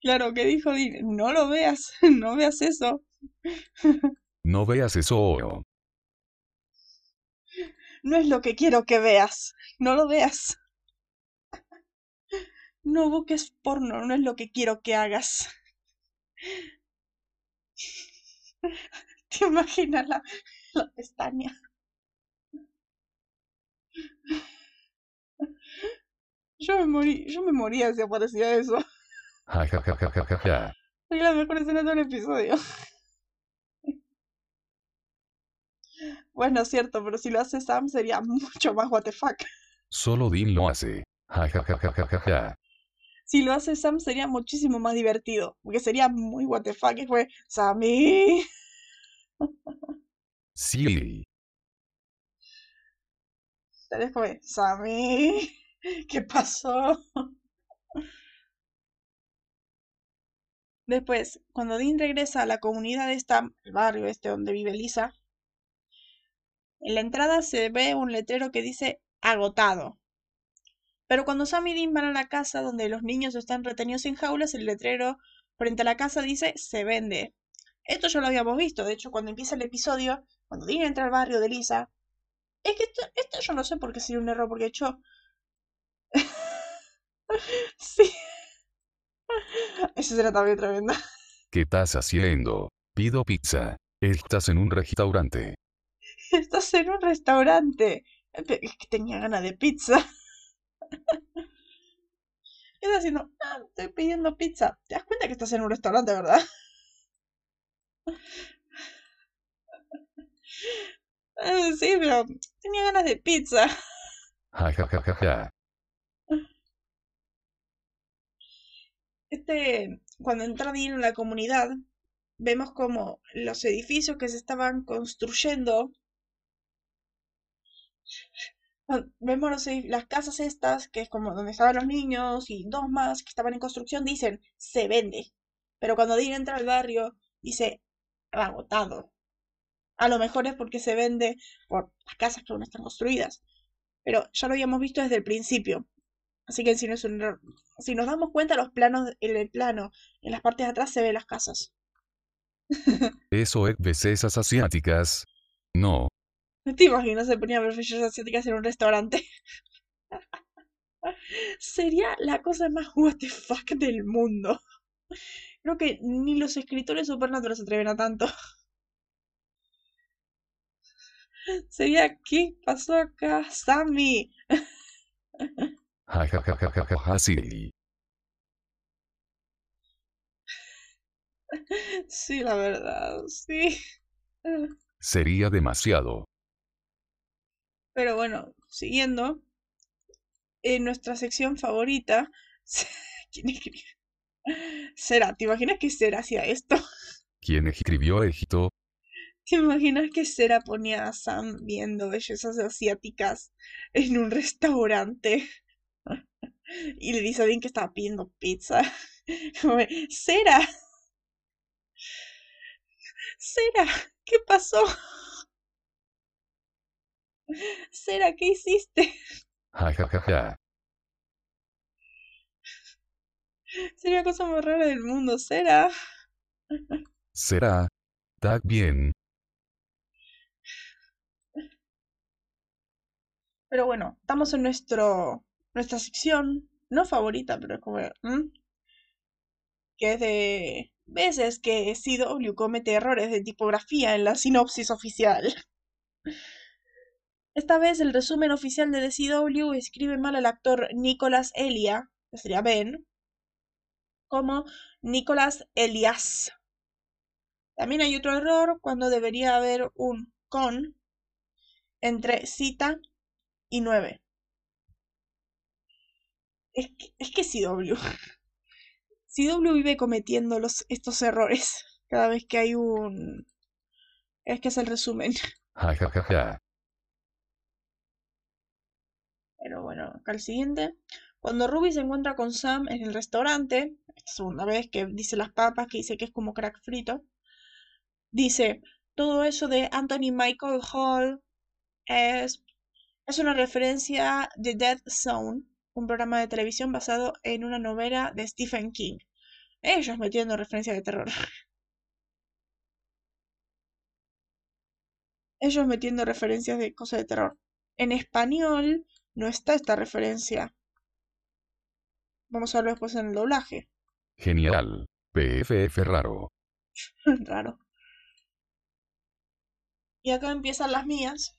Claro, ¿qué dijo Dean? No lo veas, no veas eso. No veas eso. No es lo que quiero que veas. No lo veas. No busques porno, no es lo que quiero que hagas. ¿Te imaginas la, la pestaña? Yo me morí, yo me moría si aparecía eso. Soy la mejor escena de el episodio. Bueno, es cierto, pero si lo hace Sam sería mucho más what the fuck. Solo Dean lo hace. Ja, ja, ja, ja, ja, ja, ja. Si lo hace Sam sería muchísimo más divertido. Porque sería muy what the fuck. Y fue, Sammy. Sí. Tal vez fue, Sammy. ¿Qué pasó? Después, cuando Dean regresa a la comunidad esta, el barrio este donde vive Lisa, en la entrada se ve un letrero que dice agotado. Pero cuando Sam y Dean van a la casa donde los niños están retenidos en jaulas, el letrero frente a la casa dice se vende. Esto ya lo habíamos visto, de hecho cuando empieza el episodio, cuando Dean entra al barrio de Lisa, es que esto, esto yo no sé por qué sería un error, porque de hecho... sí. Eso será también tremendo. ¿Qué estás haciendo? Pido pizza. Estás en un restaurante. Estás en un restaurante. Es que tenía ganas de pizza. Estás haciendo, ah, estoy pidiendo pizza. ¿Te das cuenta que estás en un restaurante, verdad? Sí, pero tenía ganas de pizza. Este, cuando entra Dean en la comunidad, vemos como los edificios que se estaban construyendo, vemos las casas estas, que es como donde estaban los niños y dos más que estaban en construcción, dicen, se vende. Pero cuando Dean entra al barrio, dice, agotado. A lo mejor es porque se vende por las casas que aún están construidas. Pero ya lo habíamos visto desde el principio. Así que si, no es un error- si nos damos cuenta, los planos, en el plano, en las partes de atrás se ven las casas. Eso es bellezas asiáticas. No. ¿No te imaginas se ponía a ver asiáticas en un restaurante? Sería la cosa más what the fuck del mundo. Creo que ni los escritores Supernatural se atreven a tanto. Sería, ¿qué pasó acá? Sammy. Sí. Sí, la verdad, sí. Sería demasiado. Pero bueno, siguiendo. En nuestra sección favorita. ¿Quién escribió? Sera, ¿te imaginas que Sera hacía esto? ¿Quién escribió Egipto? ¿Te imaginas que Sera ponía a Sam viendo bellezas asiáticas en un restaurante? Y le dice a Dean que estaba pidiendo pizza. Sera. Sera, ¿qué pasó? Sera, ¿qué hiciste? Ja, ja, ja, ja. Sería la cosa más rara del mundo, Sera. Será. Tag bien. Pero bueno, estamos en nuestro nuestra sección, no favorita, pero es como... Que es de veces que CW comete errores de tipografía en la sinopsis oficial. Esta vez el resumen oficial de The CW escribe mal al actor Nicholas Elia, que sería Ben, como Nicholas Elias. También hay otro error cuando debería haber un con entre cita y 9. Es que, es que CW. CW vive cometiendo estos errores cada vez que hay un... Es que es el resumen. Pero bueno, acá el siguiente. Cuando Ruby se encuentra con Sam en el restaurante, esta segunda vez que dice las papas, que dice que es como crack frito, dice, todo eso de Anthony Michael Hall es, es una referencia de Dead Zone, un programa de televisión basado en una novela de Stephen King. Ellos metiendo referencias de terror. Ellos metiendo referencias de cosas de terror. En español no está esta referencia. Vamos a verlo después en el doblaje. Genial. PFF raro. Raro. Y acá empiezan las mías,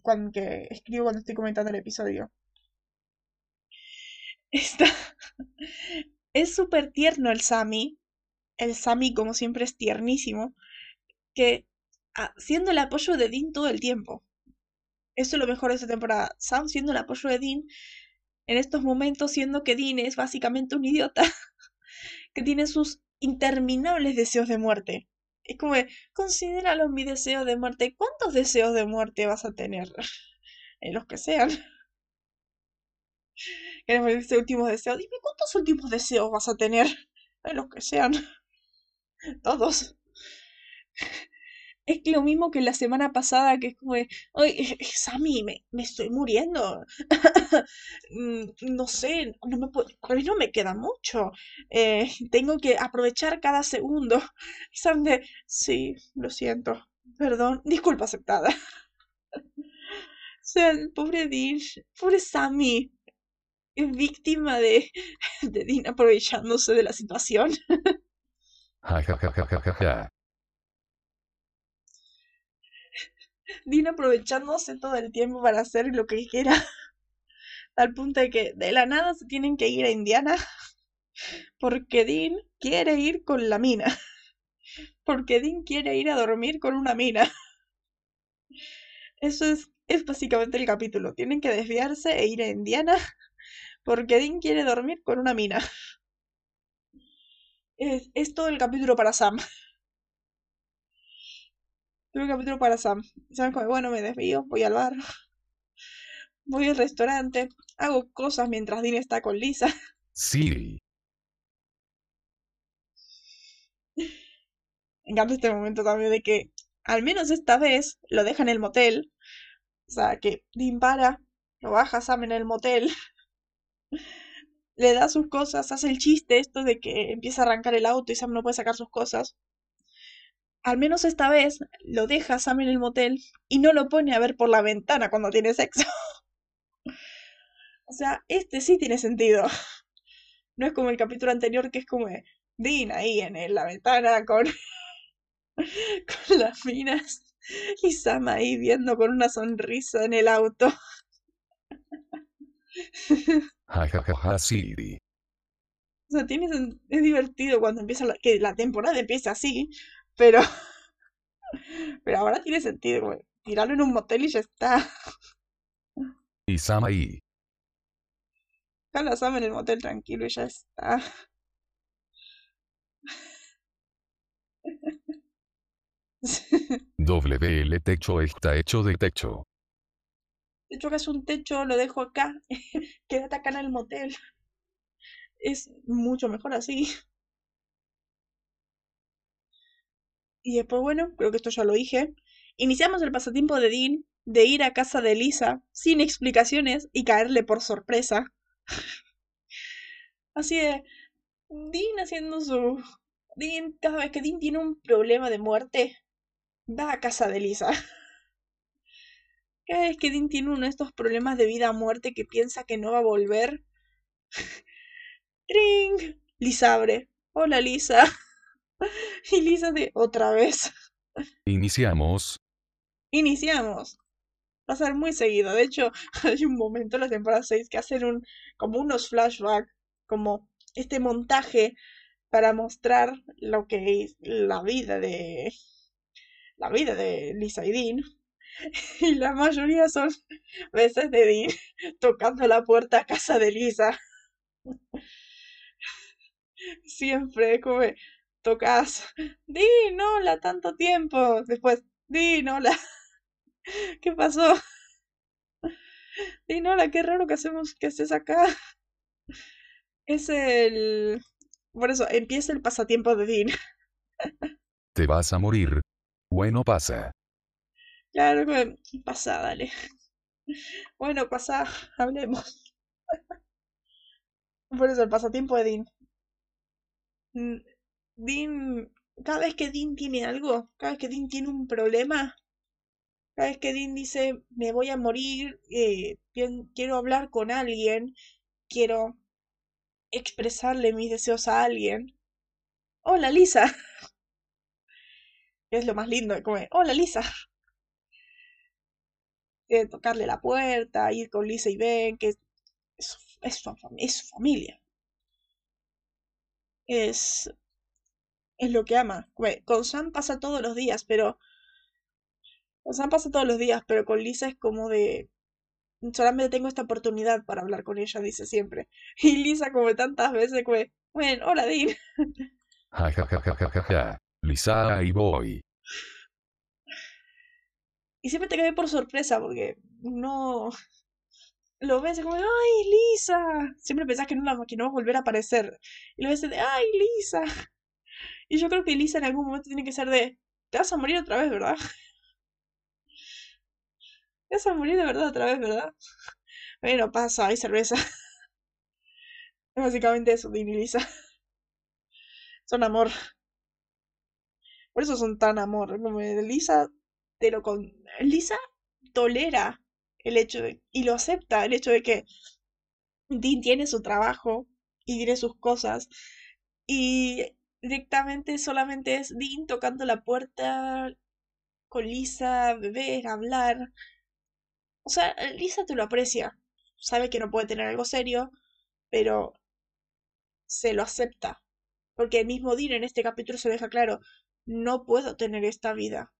cuando que escribo cuando estoy comentando el episodio. Está... Es súper tierno el Sammy. El Sammy, como siempre, es tiernísimo. Que ah, siendo el apoyo de Dean todo el tiempo. Eso es lo mejor de esta temporada. Sam siendo el apoyo de Dean en estos momentos, siendo que Dean es básicamente un idiota que tiene sus interminables deseos de muerte. Es como, considéralo mi deseo de muerte. ¿Cuántos deseos de muerte vas a tener? En los que sean. Queremos ese último deseo. Dime, ¿cuántos últimos deseos vas a tener? En los que sean. Todos. Es lo mismo que la semana pasada, que es como, oye, Sammy, me, me estoy muriendo. Mm, no sé, no me puedo, mí no me queda mucho. Eh, tengo que aprovechar cada segundo. Sam de, sí, lo siento. Perdón, disculpa aceptada. O sea, el pobre Dean, pobre Sammy, víctima de, de Dean aprovechándose de la situación. Dean aprovechándose todo el tiempo para hacer lo que quiera. Al punto de que de la nada se tienen que ir a Indiana. Porque Dean quiere ir con la mina. Porque Dean quiere ir a dormir con una mina. Eso es, es básicamente el capítulo. Tienen que desviarse e ir a Indiana. Porque Dean quiere dormir con una mina. Es, es todo el capítulo para Sam. Todo el capítulo para Sam. Sam como, bueno, me desvío, voy al bar. Voy al restaurante. Hago cosas mientras Dean está con Lisa. Sí. Me encanta este momento también de que, al menos esta vez, lo deja en el motel. O sea, que Dean para, lo baja Sam en el motel. Le da sus cosas, hace el chiste esto de que empieza a arrancar el auto y Sam no puede sacar sus cosas. Al menos esta vez lo deja Sam en el motel y no lo pone a ver por la ventana cuando tiene sexo. o sea, este sí tiene sentido. No es como el capítulo anterior que es como de Dean ahí en la ventana con, con las minas y Sam ahí viendo con una sonrisa en el auto. O sea, tiene, es divertido cuando empieza la, que la temporada empieza así, pero Pero ahora tiene sentido, güey. Tirarlo en un motel y ya está. Y Sam ahí. Dejar a Sam en el motel tranquilo y ya está. W el techo está hecho de techo. De hecho, que es un techo, lo dejo acá. Quédate acá en el motel. Es mucho mejor así. Y después, bueno, creo que esto ya lo dije. Iniciamos el pasatiempo de Dean de ir a casa de Lisa sin explicaciones y caerle por sorpresa. Así de Dean haciendo su... Dean, cada vez que Dean tiene un problema de muerte, va a casa de Lisa. Cada vez que Dean tiene uno de estos problemas de vida o muerte que piensa que no va a volver. ¡Ring! Lisa abre. Hola Lisa. Y Lisa de otra vez. Iniciamos. Iniciamos. Va a ser muy seguido. De hecho, hay un momento en la temporada 6 que hacen un, como unos flashbacks, como este montaje para mostrar lo que es la vida de la vida de Lisa y Dean. Y la mayoría son veces de Dean tocando la puerta a casa de Lisa. Siempre como tocas, Dean, hola, tanto tiempo. Después, Dean, hola. ¿Qué pasó? Dean, hola, qué raro que hacemos que estés acá. Es el... Por eso, empieza el pasatiempo de Dean. Te vas a morir. Bueno, pasa. Claro pasa, dale. Bueno, pasa, hablemos. Por eso, el pasatiempo de Dean. Dean, cada vez que Dean tiene algo, cada vez que Dean tiene un problema, cada vez que Dean dice, me voy a morir, eh, quiero hablar con alguien, quiero expresarle mis deseos a alguien. Hola, Lisa. Es lo más lindo, como, hola, Lisa. Eh, tocarle la puerta, ir con Lisa y Ben, que es, su, es su familia. Es, es lo que ama. Con Sam pasa todos los días, pero... Con Sam pasa todos los días, pero con Lisa es como de... Solamente tengo esta oportunidad para hablar con ella, dice siempre. Y Lisa como tantas veces, como, bueno, hola Dean. Ja, ja, ja. Lisa, ahí voy. Y siempre te cae por sorpresa porque no lo ves como, ¡ay, Lisa! Siempre pensás que no, la, que no va a volver a aparecer. Y lo ves de, ¡ay, Lisa! Y yo creo que Lisa en algún momento tiene que ser de, te vas a morir otra vez, ¿verdad? Te vas a morir de verdad otra vez, ¿verdad? Bueno, pasa, hay cerveza. Es básicamente eso, Dean y Lisa. Son amor. Por eso son tan amor. Como Lisa, pero con. Lisa tolera el hecho de. y lo acepta, el hecho de que Dean tiene su trabajo y tiene sus cosas. Y directamente solamente es Dean tocando la puerta con Lisa, beber, hablar. O sea, Lisa te lo aprecia. Sabe que no puede tener algo serio, pero se lo acepta. Porque el mismo Dean en este capítulo se deja claro, no puedo tener esta vida.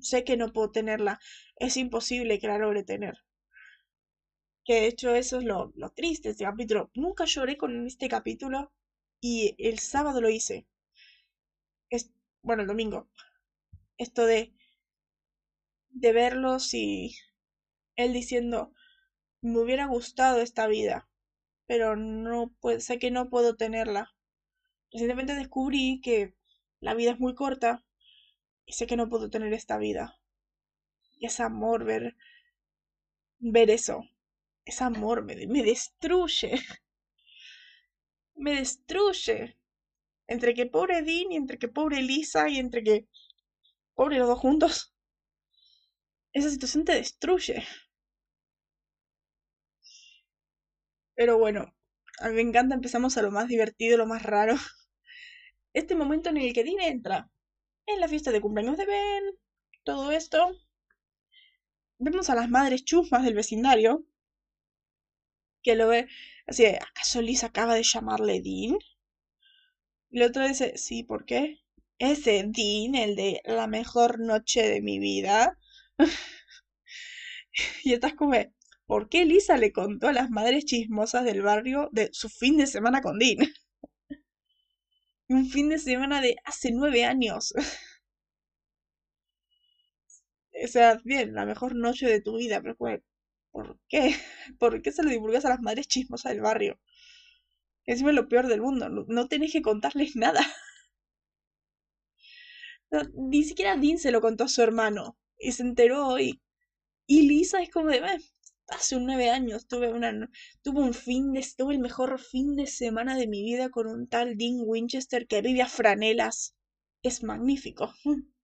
Sé que no puedo tenerla. Es imposible que la logre tener. Que de hecho eso es lo, lo triste de este capítulo. Nunca lloré con este capítulo y el sábado lo hice. Es, bueno, el domingo. Esto de, de verlos y él diciendo, me hubiera gustado esta vida, pero no sé que no puedo tenerla. Recientemente descubrí que la vida es muy corta y sé que no puedo tener esta vida. Y es amor ver, ver eso. Es amor, me, me destruye. me destruye. Entre que pobre Dean y entre que pobre Lisa y entre que pobre los dos juntos. Esa situación te destruye. Pero bueno, a mí me encanta, empezamos a lo más divertido, lo más raro. Este momento en el que Dean entra en la fiesta de cumpleaños de Ben, todo esto. Vemos a las madres chusmas del vecindario, que lo ve así, ¿acaso Lisa acaba de llamarle Dean? Y el otro dice, sí, ¿por qué? ese Dean, el de la mejor noche de mi vida. y estás como, ¿por qué Lisa le contó a las madres chismosas del barrio de su fin de semana con Dean? Un fin de semana de hace nueve años. o sea, bien, la mejor noche de tu vida, pero ¿por qué? ¿Por qué se lo divulgas a las madres chismosas del barrio? Encima es lo peor del mundo, no, tenés que contarles nada. ni siquiera Dean se lo contó a su hermano y se enteró hoy. Y Lisa es como de, hace un nueve años tuve un fin de tuve el mejor fin de semana de mi vida con un tal Dean Winchester que vive a franelas. Es magnífico.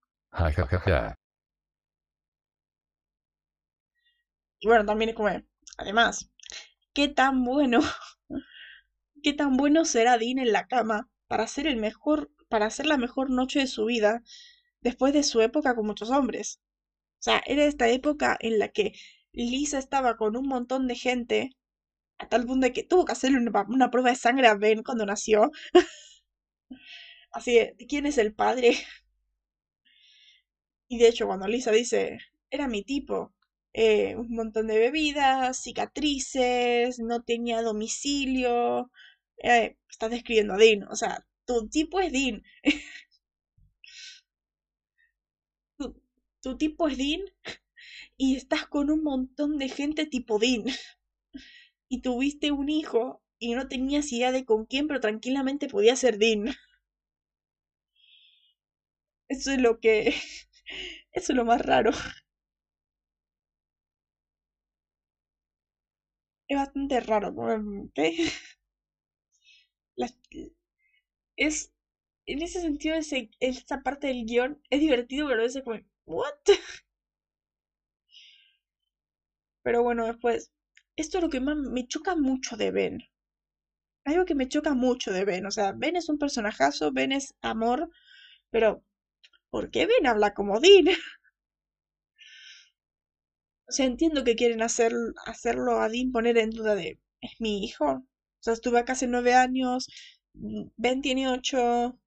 y bueno, también es como, además, qué tan bueno qué tan bueno será Dean en la cama para ser el mejor, para hacer la mejor noche de su vida después de su época con muchos hombres. O sea, era esta época en la que Lisa estaba con un montón de gente, a tal punto de que tuvo que hacerle una, prueba de sangre a Ben cuando nació. Así, ¿quién es el padre? Y de hecho, cuando Lisa dice, era mi tipo, eh, un montón de bebidas, cicatrices, no tenía domicilio, eh, estás describiendo a Dean, o sea, tu tipo es Dean. tu, tipo es Dean y estás con un montón de gente tipo Dean. Y tuviste un hijo y no tenías idea de con quién, pero tranquilamente podía ser Dean. Eso es lo que... Eso es lo más raro. Es bastante raro, ¿ok? es en ese sentido ese, esa parte del guion es divertido pero a veces como what pero bueno después esto es lo que más me choca mucho de Ben algo que me choca mucho de Ben o sea Ben es un personajazo Ben es amor pero ¿por qué Ben habla como Dean? o sea entiendo que quieren hacer, hacerlo a Dean poner en duda de es mi hijo o sea, estuve acá hace nueve años, Ben tiene ocho,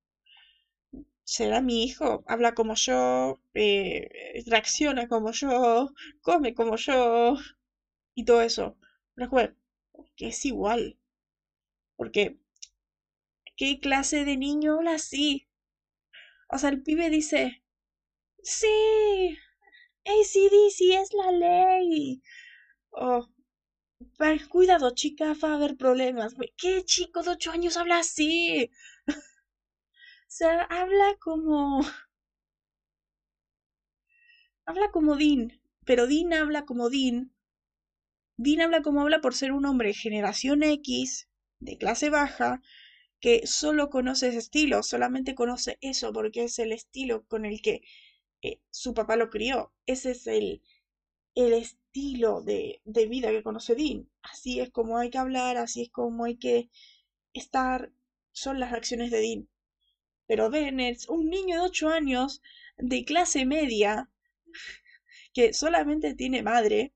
será mi hijo, habla como yo, eh, reacciona como yo, come como yo, y todo eso. Pero bueno, que es igual. Porque, ¿qué clase de niño habla así? O sea, el pibe dice, sí, sí es la ley. Oh, cuidado, chica, va a haber problemas. ¿Qué chico de ocho años habla así? o sea, habla como... Habla como Dean, pero Dean habla como Dean. Dean habla como habla por ser un hombre generación X, de clase baja, que solo conoce ese estilo, solamente conoce eso porque es el estilo con el que eh, su papá lo crió. Ese es el, el estilo de, de vida que conoce Dean. Así es como hay que hablar, así es como hay que estar, son las reacciones de Dean. Pero Ben es un niño de 8 años de clase media que solamente tiene madre.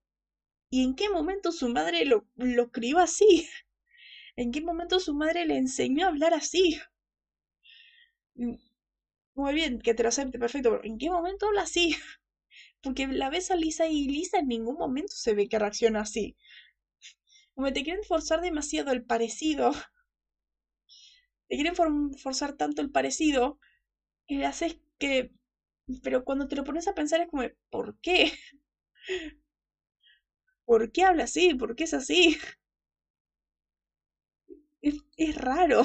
¿Y en qué momento su madre lo, lo crió así? ¿En qué momento su madre le enseñó a hablar así? Muy bien, que te lo acepte, perfecto, pero ¿en qué momento habla así? Porque la ves a Lisa y Lisa en ningún momento se ve que reacciona así. Como te quieren forzar demasiado el parecido. Te quieren forzar tanto el parecido que le haces que... Pero cuando te lo pones a pensar es como, ¿por qué? ¿Por qué habla así? ¿Por qué es así? Es, es raro.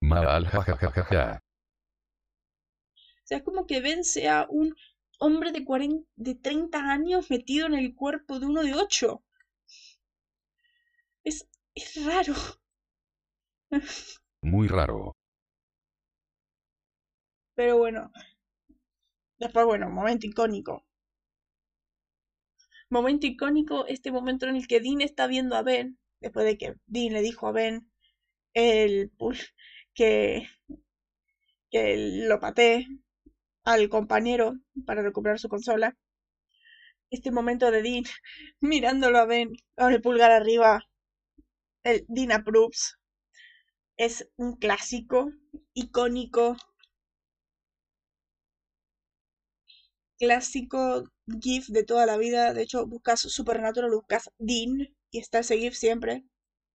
Mal, jajajaja. O sea, es como que Ben sea un hombre de, 40, de 30 años metido en el cuerpo de uno de 8. Es, es raro. Muy raro. Pero bueno. Después, bueno, momento icónico. Momento icónico, este momento en el que Dean está viendo a Ben, después de que Dean le dijo a Ben el, que, que lo paté al compañero para recuperar su consola. Este momento de Dean mirándolo a Ben con el pulgar arriba, el Dean approves, es un clásico, icónico, clásico GIF de toda la vida. De hecho, buscas Supernatural, buscas Dean y está ese GIF siempre.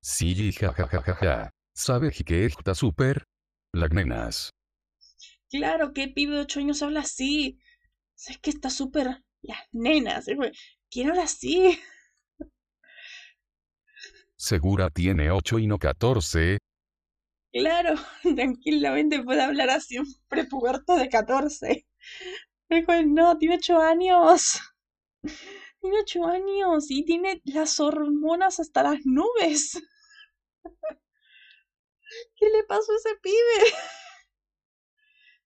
Sí, jajajaja. ¿Sabes qué está súper? Las nenas. Claro, ¿qué pibe de 8 años habla así? Es que está súper... Las nenas. ¿Quién habla así? Segura tiene 8 y no 14. Claro, tranquilamente puede hablar así un prepuberto de 14. Pero no, tiene 8 años. Tiene 8 años y tiene las hormonas hasta las nubes. ¿Qué le pasó a ese pibe?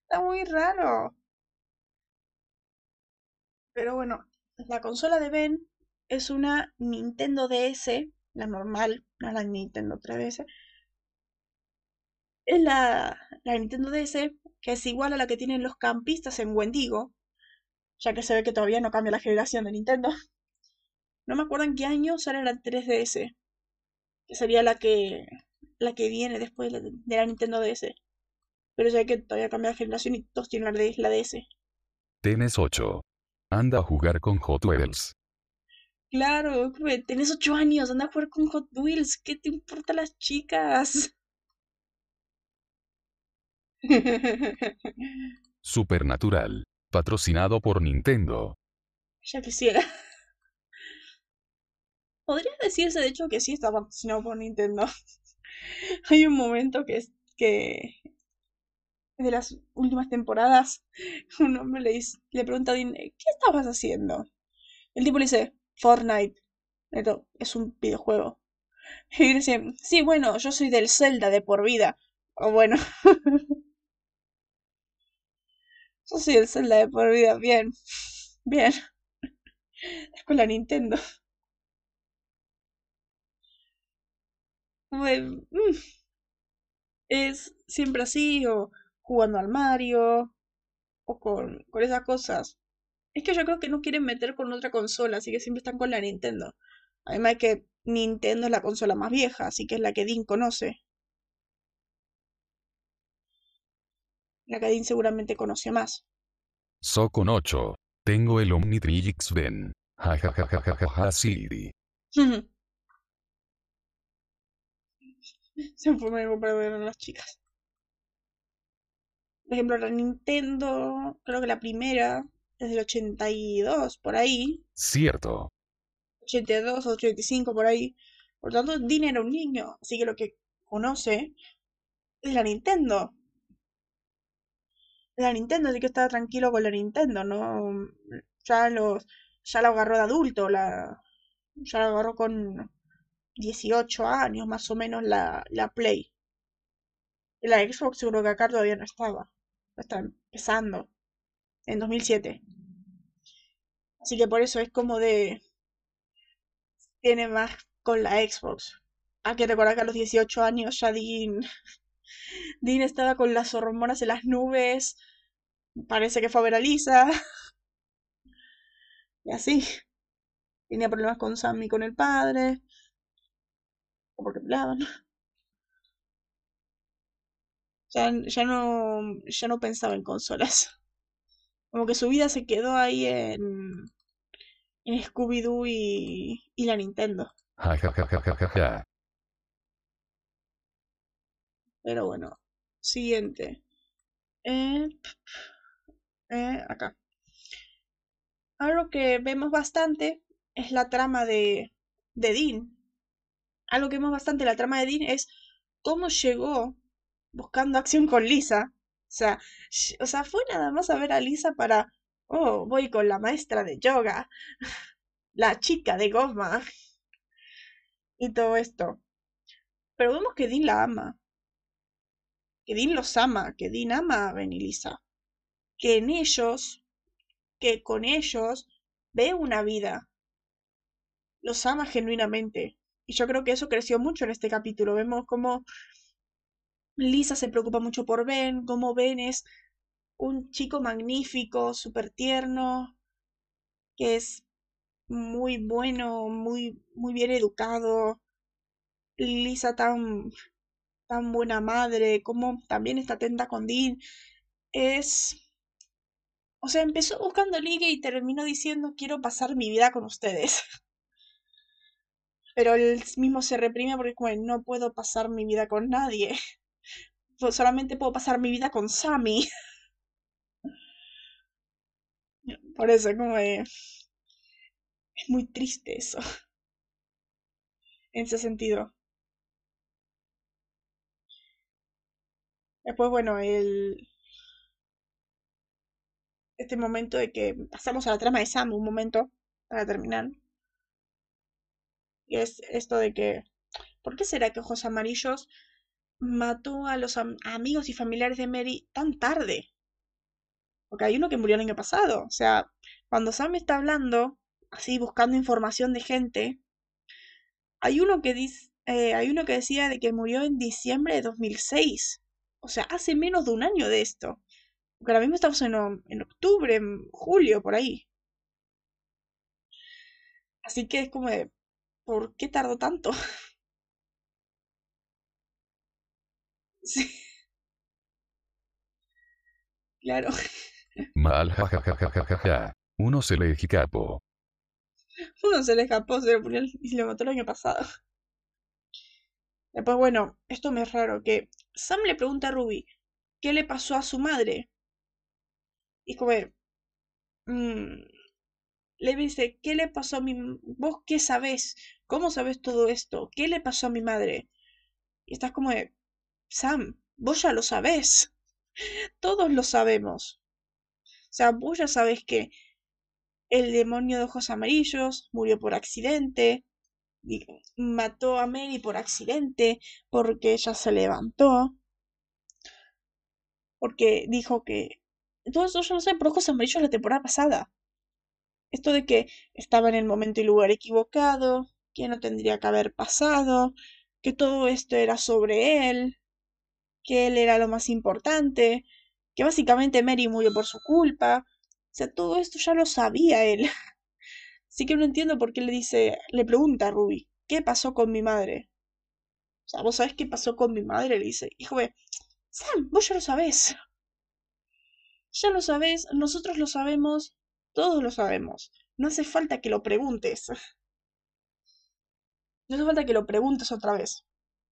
Está muy raro. Pero bueno, la consola de Ben es una Nintendo DS, la normal, no la Nintendo 3DS. Es la, la Nintendo DS, que es igual a la que tienen los campistas en Wendigo, ya que se ve que todavía no cambia la generación de Nintendo. No me acuerdo en qué año sale la 3DS, que sería la que la que viene después de la, Nintendo DS. Pero ya que todavía cambia la generación y todos tienen la, la DS. Tienes 8. Anda a jugar con Hot Wheels. Claro, tenés 8 años, anda a jugar con Hot Wheels. ¿Qué te importa las chicas? Supernatural. Patrocinado por Nintendo. Ya quisiera. Podría decirse de hecho que sí está patrocinado por Nintendo. Hay un momento que es que de las últimas temporadas, un hombre le, dice, le pregunta a Dean, ¿qué estabas haciendo? El tipo le dice, Fortnite. es un videojuego. Y dice, sí, bueno, yo soy del Zelda de por vida. O bueno. yo soy del Zelda de por vida. Bien. Bien. Es con la Nintendo. Bueno, mm, es siempre así, o jugando al Mario, o con, con esas cosas. Es que yo creo que no quieren meter con otra consola, así que siempre están con la Nintendo. Además de que Nintendo es la consola más vieja, así que es la que Dean conoce. La que Dean seguramente conoce más. So con 8. Tengo el Omnitrix Ben. Ja ja ja ja ja ja ja Se fue para ver a las chicas. Por ejemplo, la Nintendo, creo que la primera es del 82, por ahí. Cierto. 82 o 85, por ahí. Por tanto, Dean era un niño, así que lo que conoce es la Nintendo. La Nintendo, así que estaba tranquilo con la Nintendo, ¿no? Ya, los, ya la agarró de adulto, la, ya la agarró con 18 años más o menos la, la Play. La Xbox seguro que acá todavía no estaba. Está empezando. En 2007. Así que por eso es como de... Tiene más con la Xbox. Hay que recordar que a los 18 años ya Dean... Dean estaba con las hormonas en las nubes. Parece que fue a ver a Lisa. Y así. Tenía problemas con Sammy con el padre porque hablaban. Ya, ya, no, ya no pensaba en consolas. Como que su vida se quedó ahí en, en Scooby-Doo y, y la Nintendo. Pero bueno, siguiente. Eh, eh, acá. Algo que vemos bastante es la trama de, de Dean algo que vemos bastante la trama de Dean es cómo llegó buscando acción con Lisa. O sea, o sea, fue nada más a ver a Lisa para, oh, voy con la maestra de yoga, la chica de goma y todo esto. Pero vemos que Dean la ama. Que Dean los ama, que Dean ama a Ben y Lisa. Que en ellos, que con ellos ve una vida. Los ama genuinamente. Y yo creo que eso creció mucho en este capítulo. Vemos cómo Lisa se preocupa mucho por Ben, cómo Ben es un chico magnífico, súper tierno, que es muy bueno, muy, muy bien educado. Lisa tan, tan buena madre, como también está atenta con Dean. Es... O sea, empezó buscando ligue y terminó diciendo quiero pasar mi vida con ustedes. Pero él mismo se reprime porque como, no puedo pasar mi vida con nadie. Solamente puedo pasar mi vida con Sammy. Por eso, como es muy triste eso. En ese sentido. Después, bueno, el... Este momento de que pasamos a la trama de Sam, un momento, para terminar. Y es esto de que... ¿Por qué será que Ojos Amarillos mató a los amigos y familiares de Mary tan tarde? Porque hay uno que murió el año pasado. O sea, cuando Sam está hablando, así buscando información de gente, hay uno que dice, eh, hay uno que decía de que murió en diciembre de 2006. O sea, hace menos de un año de esto. Porque ahora mismo estamos en, en octubre, en julio, por ahí. Así que es como de, ¿por qué tardó tanto? sí. Claro. Mal, jajajajajaja. Uno se le escapó. Uno se le escapó, se le murió y le mató el año pasado. Después, bueno, esto me es raro, que Sam le pregunta a Ruby, ¿qué le pasó a su madre? Y como, mmm, le dice, ¿qué le pasó a mi... ¿Vos qué sabés? ¿Cómo sabes todo esto? ¿Qué le pasó a mi madre? Y estás como de, Sam, vos ya lo sabés. Todos lo sabemos. O sea, vos ya sabés que el demonio de ojos amarillos murió por accidente, mató a Mary por accidente, porque ella se levantó, porque dijo que... Todo eso yo lo sé por ojos amarillos la temporada pasada. Esto de que estaba en el momento y lugar equivocado, que no tendría que haber pasado, que todo esto era sobre él, que él era lo más importante, que básicamente Mary murió por su culpa. O sea, todo esto ya lo sabía él. Así que no entiendo por qué le dice, le pregunta a Ruby, ¿qué pasó con mi madre? O sea, ¿vos sabés qué pasó con mi madre? Le dice, hijo de, Sam, vos ya lo sabés. Ya lo sabés, nosotros lo sabemos, todos lo sabemos. No hace falta que lo preguntes. No hace falta que lo preguntes otra vez.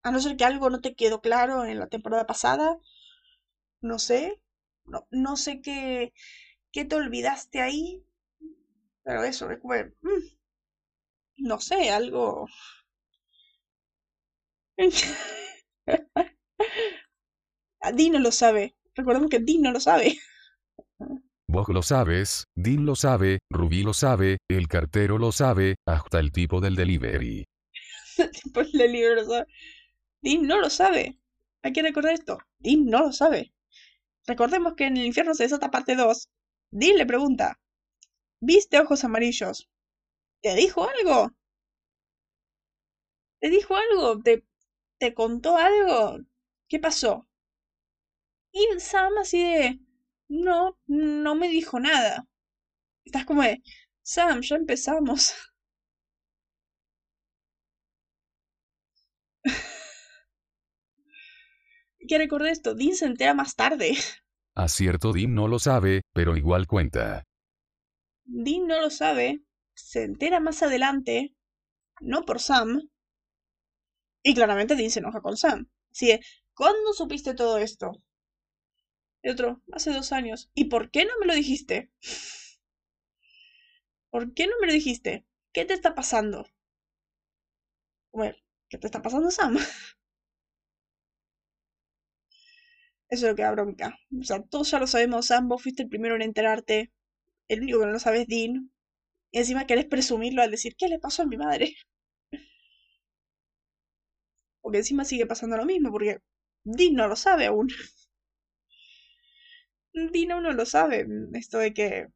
A no ser que algo no te quedó claro en la temporada pasada. No sé. No, no sé qué, qué te olvidaste ahí. Pero eso, es como... Mm, no sé, algo... Dean no lo sabe. Recordemos que Dean no lo sabe. Vos lo sabes, Dean lo sabe, Ruby lo sabe, el cartero lo sabe, hasta el tipo del delivery. el tipo del delivery lo sabe. Dean no lo sabe. Hay que recordar esto. Dean no lo sabe. Recordemos que en el infierno se desata parte 2. Dean le pregunta, ¿viste ojos amarillos? ¿Te dijo algo? ¿Te dijo algo? ¿Te, te contó algo? ¿Qué pasó? Y Sam así de, no, no me dijo nada. Estás como de, Sam, ya empezamos. que recordé esto, Dean se entera más tarde. Acierto, Dean no lo sabe, pero igual cuenta. Dean no lo sabe, se entera más adelante, no por Sam. Y claramente Dean se enoja con Sam. Así ¿cuándo supiste todo esto? Y otro, hace dos años. ¿Y por qué no me lo dijiste? ¿Por qué no me lo dijiste? ¿Qué te está pasando? Bueno, ¿qué te está pasando, Sam? Eso es lo que da bronca. O sea, todos ya lo sabemos, Sam, vos fuiste el primero en enterarte. El único que no lo sabe es Dean. Y encima querés presumirlo al decir, ¿qué le pasó a mi madre? Porque encima sigue pasando lo mismo, porque Dean no lo sabe aún. Dean aún no lo sabe. Esto de que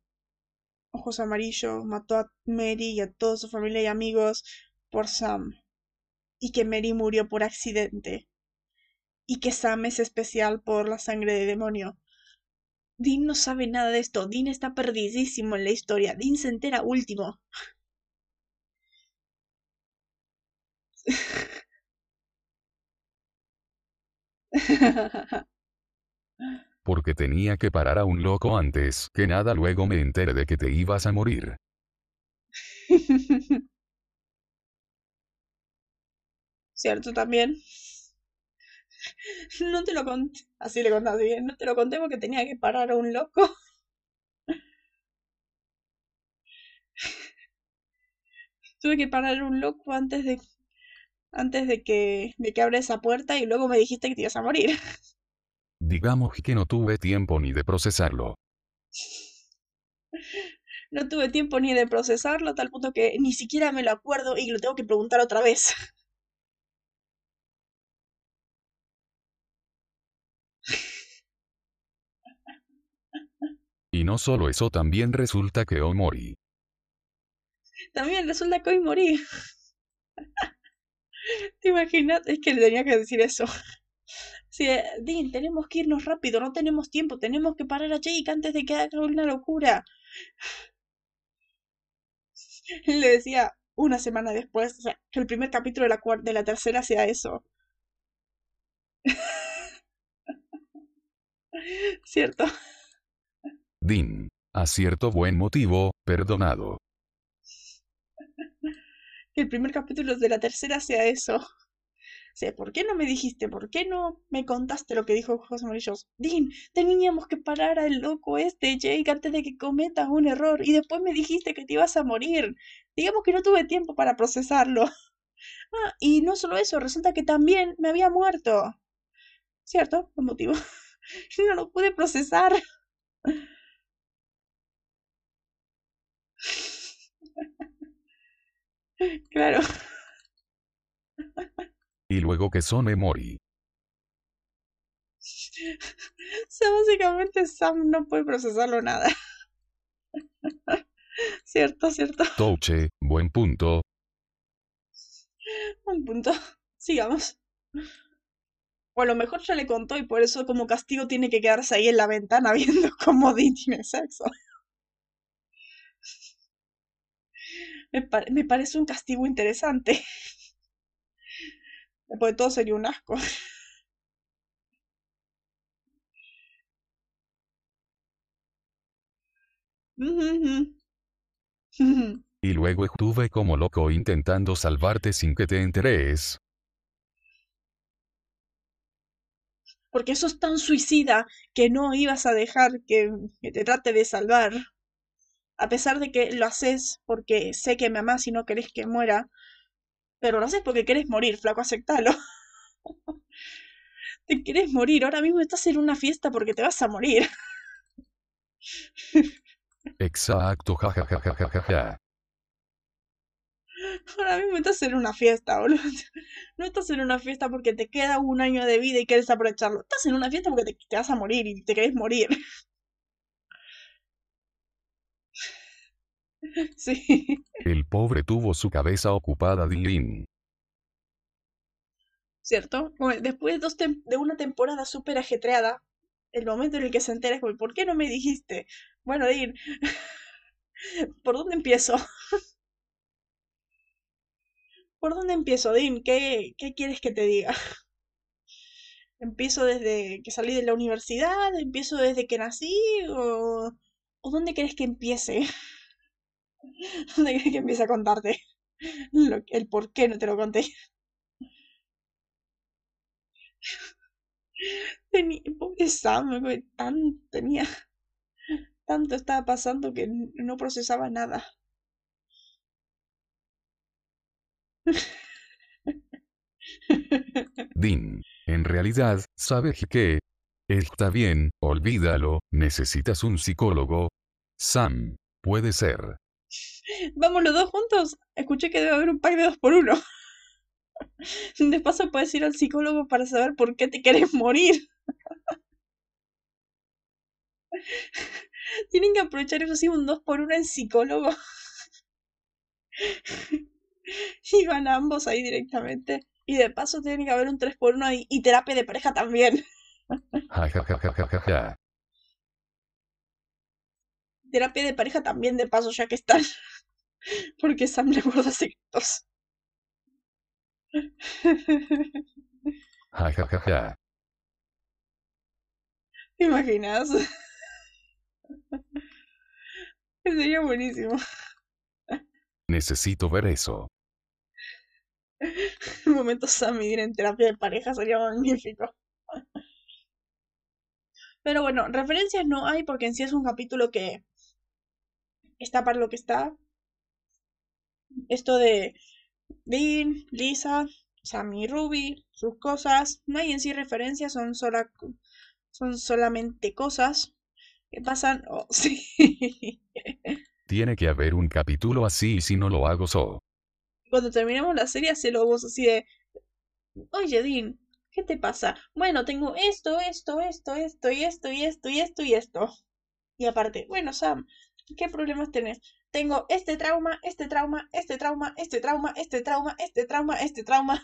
Ojos Amarillos mató a Mary y a toda su familia y amigos por Sam. Y que Mary murió por accidente y que Sam es especial por la sangre de demonio. Dean no sabe nada de esto. Dean está perdidísimo en la historia. Dean se entera último. porque tenía que parar a un loco antes que nada luego me enteré de que te ibas a morir. ¿Cierto también? No te lo conté. Así le contaste bien. No te lo conté porque tenía que parar a un loco. Tuve que parar a un loco antes de antes de que de que abra esa puerta y luego me dijiste que te ibas a morir. Digamos que no tuve tiempo ni de procesarlo. No tuve tiempo ni de procesarlo, a tal punto que ni siquiera me lo acuerdo y lo tengo que preguntar otra vez. No solo eso, también resulta que hoy morí. También resulta que hoy morí. ¿Te imaginas? Es que le tenía que decir eso. Sí, eh, Dean, tenemos que irnos rápido, no tenemos tiempo, tenemos que parar a Jake antes de que haga una locura. Le decía una semana después, o sea, que el primer capítulo de la, de la tercera sea eso. ¿Cierto? Dean, a cierto buen motivo, perdonado. El primer capítulo de la tercera sea eso. Sea, ¿por qué no me dijiste? ¿Por qué no me contaste lo que dijo José Morillos? Dean, teníamos que parar al loco este, Jake, antes de que cometas un error. Y después me dijiste que te ibas a morir. Digamos que no tuve tiempo para procesarlo. Ah, y no solo eso, resulta que también me había muerto. ¿Cierto? Por motivo. no lo pude procesar. Claro. Y luego que son Emory. O sea, básicamente Sam no puede procesarlo nada. cierto, cierto. Touche, buen punto. Buen punto. Sigamos. O a lo mejor ya le contó y por eso como castigo tiene que quedarse ahí en la ventana viendo cómo tiene sexo. Me, me parece un castigo interesante. Después de todo sería un asco. Y luego estuve como loco intentando salvarte sin que te enteres. Porque sos tan suicida que no ibas a dejar que, que te trate de salvar. A pesar de que lo haces porque sé que me amás y no querés que muera. Pero lo haces porque querés morir, flaco, aceptalo. te querés morir. Ahora mismo estás en una fiesta porque te vas a morir. Exacto, jajajajajaja. Ahora mismo estás en una fiesta, boludo. No estás en una fiesta porque te queda un año de vida y quieres aprovecharlo. Estás en una fiesta porque te, te vas a morir y te querés morir. Sí. El pobre tuvo su cabeza ocupada de ¿Cierto? Bueno, después de, dos de una temporada súper ajetreada, el momento en el que se entera es como, ¿por qué no me dijiste? Bueno, Dean, ¿por dónde empiezo? ¿Por dónde empiezo, Dean? ¿Qué, ¿Qué quieres que te diga? ¿Empiezo desde que salí de la universidad? ¿Empiezo desde que nací? ¿O, ¿o dónde quieres que empiece? ¿Dónde quieres que empiece a contarte? Lo, el por qué no te lo conté. Tenía, Sam, tan, tenía, tanto estaba pasando que no procesaba nada. Dean, en realidad, ¿sabes qué? Está bien, olvídalo, necesitas un psicólogo. Sam, puede ser. Vamos los dos juntos. Escuché que debe haber un pack de dos por uno. De paso puedes ir al psicólogo para saber por qué te quieres morir. Tienen que aprovechar eso así un dos por uno en psicólogo. Y van ambos ahí directamente. Y de paso tiene que haber un 3 por 1 y, terapia de pareja también. Terapia de pareja también de paso ya que están. Porque Sam le guarda secretos. ¿Te imaginas? Sería buenísimo. Necesito ver eso. Un momento Sam ir en terapia de pareja sería magnífico. Pero bueno, referencias no hay porque en sí es un capítulo que está para lo que está. Esto de Dean, Lisa, Sammy Ruby, sus cosas. No hay en sí referencias, son, sola, son solamente cosas que pasan. Oh, sí. Tiene que haber un capítulo así y si no lo hago so. Cuando terminamos la serie, lo vos así de. Oye, Dean, ¿qué te pasa? Bueno, tengo esto, esto, esto, esto, y esto, y esto, y esto, y esto. Y aparte, bueno, Sam, ¿qué problemas tenés? Tengo este trauma, este trauma, este trauma, este trauma, este trauma, este trauma, este trauma.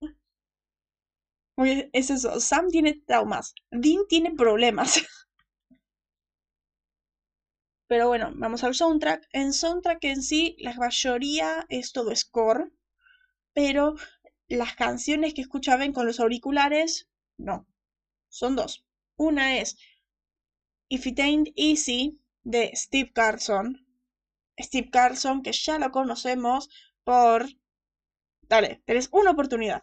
Oye, es eso. Sam tiene traumas. Dean tiene problemas. Pero bueno, vamos al soundtrack. En soundtrack en sí, la mayoría es todo score. Pero las canciones que escuchaban con los auriculares, no. Son dos. Una es If It Ain't Easy de Steve Carlson. Steve Carlson, que ya lo conocemos por... Dale, tenés una oportunidad.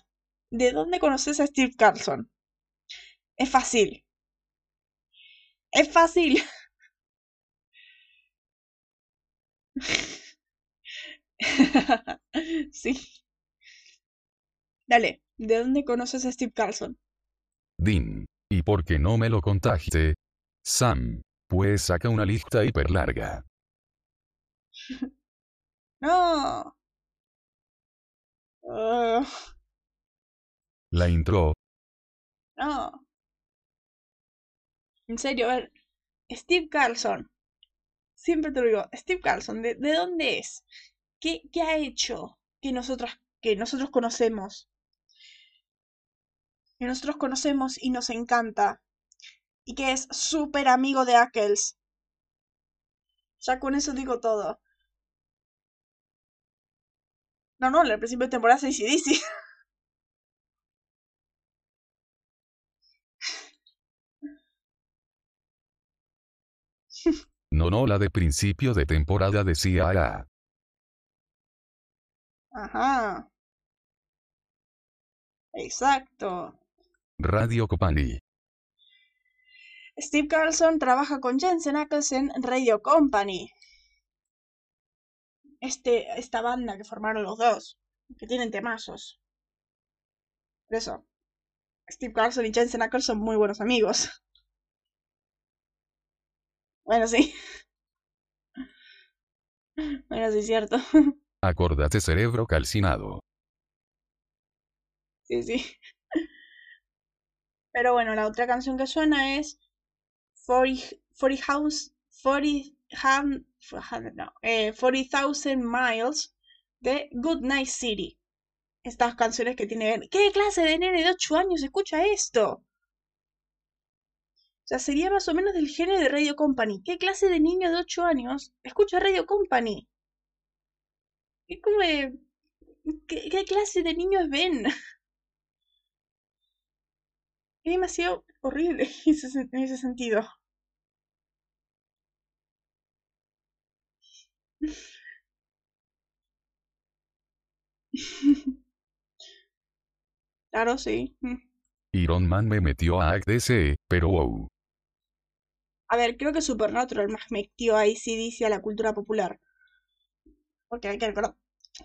¿De dónde conoces a Steve Carlson? Es fácil. Es fácil. sí. Dale, ¿de dónde conoces a Steve Carlson? Dean. ¿Y por qué no me lo contaste? Sam. Pues saca una lista hiper larga. no. La intro. No. En serio, a ver. Steve Carlson siempre te lo digo, Steve Carlson, ¿de, dónde es? ¿Qué, ¿Qué, ha hecho que nosotros, que nosotros conocemos? Que nosotros conocemos y nos encanta. Y que es súper amigo de Ackles. Ya con eso digo todo. No, no, el principio de temporada se dice No, no, la de principio de temporada decía A. Ajá. Exacto. Radio Company. Steve Carlson trabaja con Jensen Ackles en Radio Company. Este, esta banda que formaron los dos, que tienen temazos. Por eso, Steve Carlson y Jensen Ackles son muy buenos amigos. Bueno, sí. Bueno, sí, es cierto. Acordate cerebro calcinado. Sí, sí. Pero bueno, la otra canción que suena es 40, 40 House, 40, no, eh, 40,000 Miles de Good Night City. Estas canciones que tiene... ¿Qué clase de nene de 8 años escucha esto? O sea, sería más o menos del género de Radio Company. ¿Qué clase de niño de 8 años escucha Radio Company? ¿Qué, ¿Qué, clase de niños ven? Es demasiado horrible en ese sentido. Claro, sí. Iron Man me metió a ACDC, pero wow. A ver, creo que Supernatural más metió a ACDC a la cultura popular. Porque hay que recordar,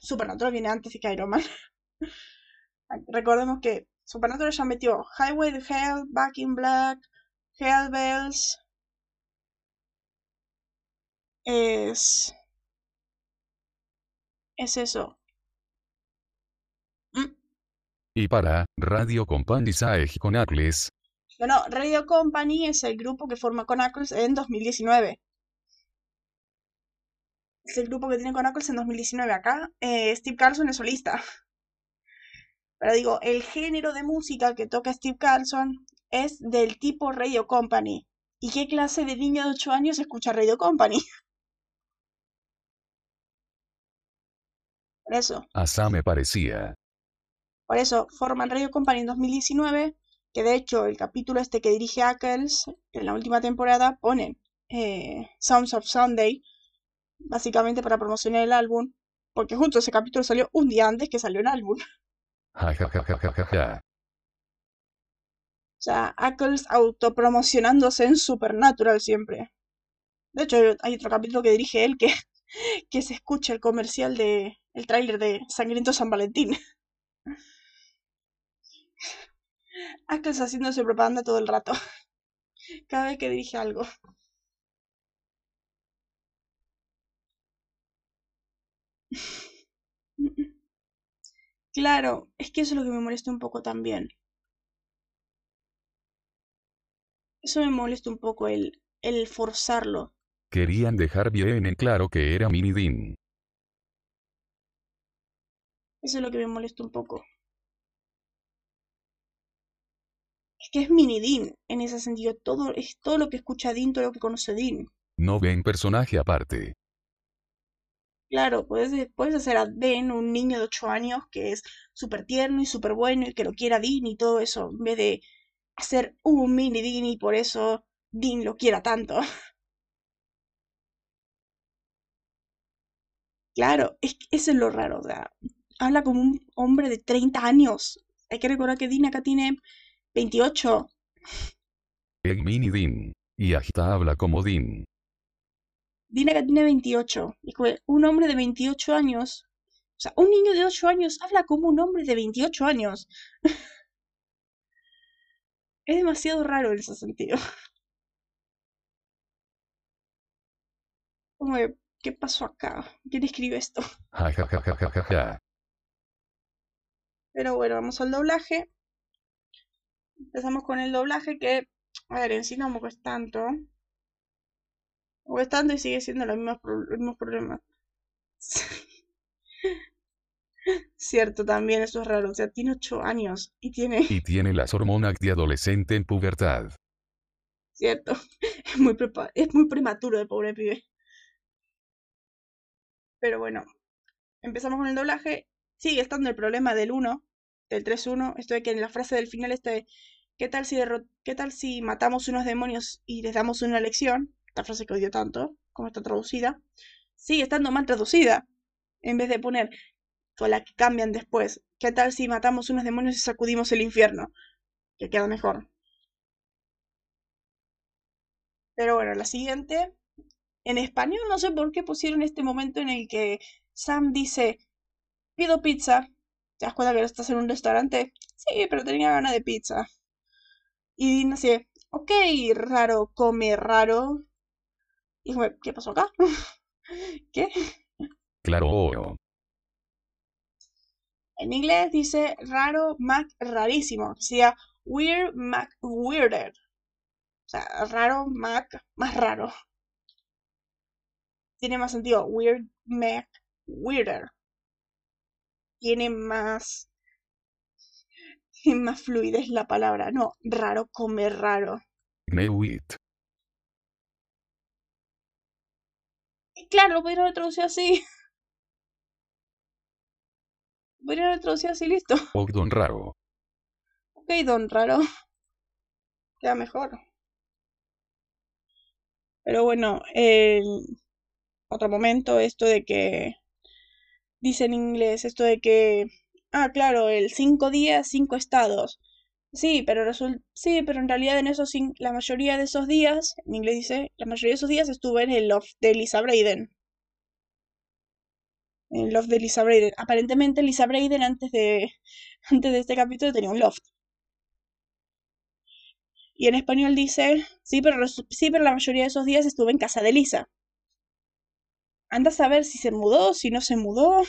Supernatural viene antes que Iron Man. Recordemos que Supernatural ya metió Highway to Hell, Back in Black, Hell Bells. Es. Es eso. ¿Mm? Y para Radio Company Saeg con Atlas, no, Radio Company es el grupo que forma con Ackles en 2019. Es el grupo que tiene con Ackles en 2019. Acá eh, Steve Carlson es solista. Pero digo, el género de música que toca Steve Carlson es del tipo Radio Company. ¿Y qué clase de niño de 8 años escucha Radio Company? Por eso. Hasta me parecía. Por eso, forman Radio Company en 2019 Que de hecho, el capítulo este que dirige Ackles en la última temporada ponen eh, Sounds of Sunday, básicamente para promocionar el álbum, porque justo ese capítulo salió un día antes que salió el álbum. O sea, Ackles autopromocionándose en Supernatural siempre. De hecho, hay otro capítulo que dirige él que, que se escucha el comercial de. el tráiler de Sangriento San Valentín. Ackles haciéndose propaganda todo el rato. Cada vez que dirige algo. Claro, es que eso es lo que me molesta un poco también. Eso me molesta un poco el, el forzarlo. Querían dejar bien en claro que era Mini Dean. Eso es lo que me molesta un poco. Es que es Mini Dean, en ese sentido. Todo, es todo lo que escucha Dean, todo lo que conoce Dean. No ven personaje aparte. Claro, puedes, puedes hacer a Ben un niño de 8 años que es súper tierno y súper bueno y que lo quiera Dean y todo eso, en vez de hacer un mini Dean y por eso Dean lo quiera tanto. Claro, es eso es lo raro, o sea, habla como un hombre de 30 años. Hay que recordar que Dean acá tiene 28. El mini Dean. Y hasta habla como Dean. Dean acá tiene 28. Es como un hombre de 28 años. O sea, un niño de 8 años habla como un hombre de 28 años. es demasiado raro en ese sentido. Como de, ¿qué pasó acá? ¿Quién escribe esto? Pero bueno, vamos al doblaje. Empezamos con el doblaje que, a ver, en sí no me es tanto. O es tanto y sigue siendo los mismos, pro- mismos problemas. Cierto, también eso es raro. O sea, tiene 8 años y tiene... Y tiene las hormonas de adolescente en pubertad. Cierto. Es muy, prepa- es muy prematuro el pobre pibe. Pero bueno, empezamos con el doblaje. Sigue estando el problema del 1, del 3-1. Esto de que en la frase del final está de, ¿qué tal si, ¿qué tal si matamos unos demonios y les damos una lección? Esta frase que odio tanto, como está traducida. Sigue estando mal traducida. En vez de poner con la que cambian después. ¿Qué tal si matamos unos demonios y sacudimos el infierno? Que queda mejor. Pero bueno, la siguiente. En español no sé por qué pusieron este momento en el que Sam dice, pido pizza. ¿Te das cuenta que estás en un restaurante? Sí, pero tenía ganas de pizza. Y Dean así, ok, raro, come raro. Y ¿qué pasó acá? ¿Qué? Claro. En inglés dice raro, Mac rarísimo. Sería weird, Mac weirder. O sea, raro, Mac más raro. Tiene más sentido. Weird, Mac weirder. Tiene más. Tiene más fluidez la palabra. No, raro, comer raro. Know claro, lo podrían haber traducido así. Podrían haber traducido así, listo. Ogdon raro. Ok, don raro. Queda mejor. Pero bueno, el otro momento, esto de que dice en inglés, esto de que, ah, claro, el cinco días, cinco estados. Sí, pero resul- sí, pero en realidad en esos la mayoría de esos días, en inglés dice, la mayoría de esos días estuve en el loft de Lisa Braden. En el loft de Lisa Braden. Aparentemente Lisa Braden antes de antes de este capítulo tenía un loft. Y en español dice, sí, pero, sí, pero la mayoría de esos días estuve en casa de Lisa. Anda a saber si se mudó, si no se mudó.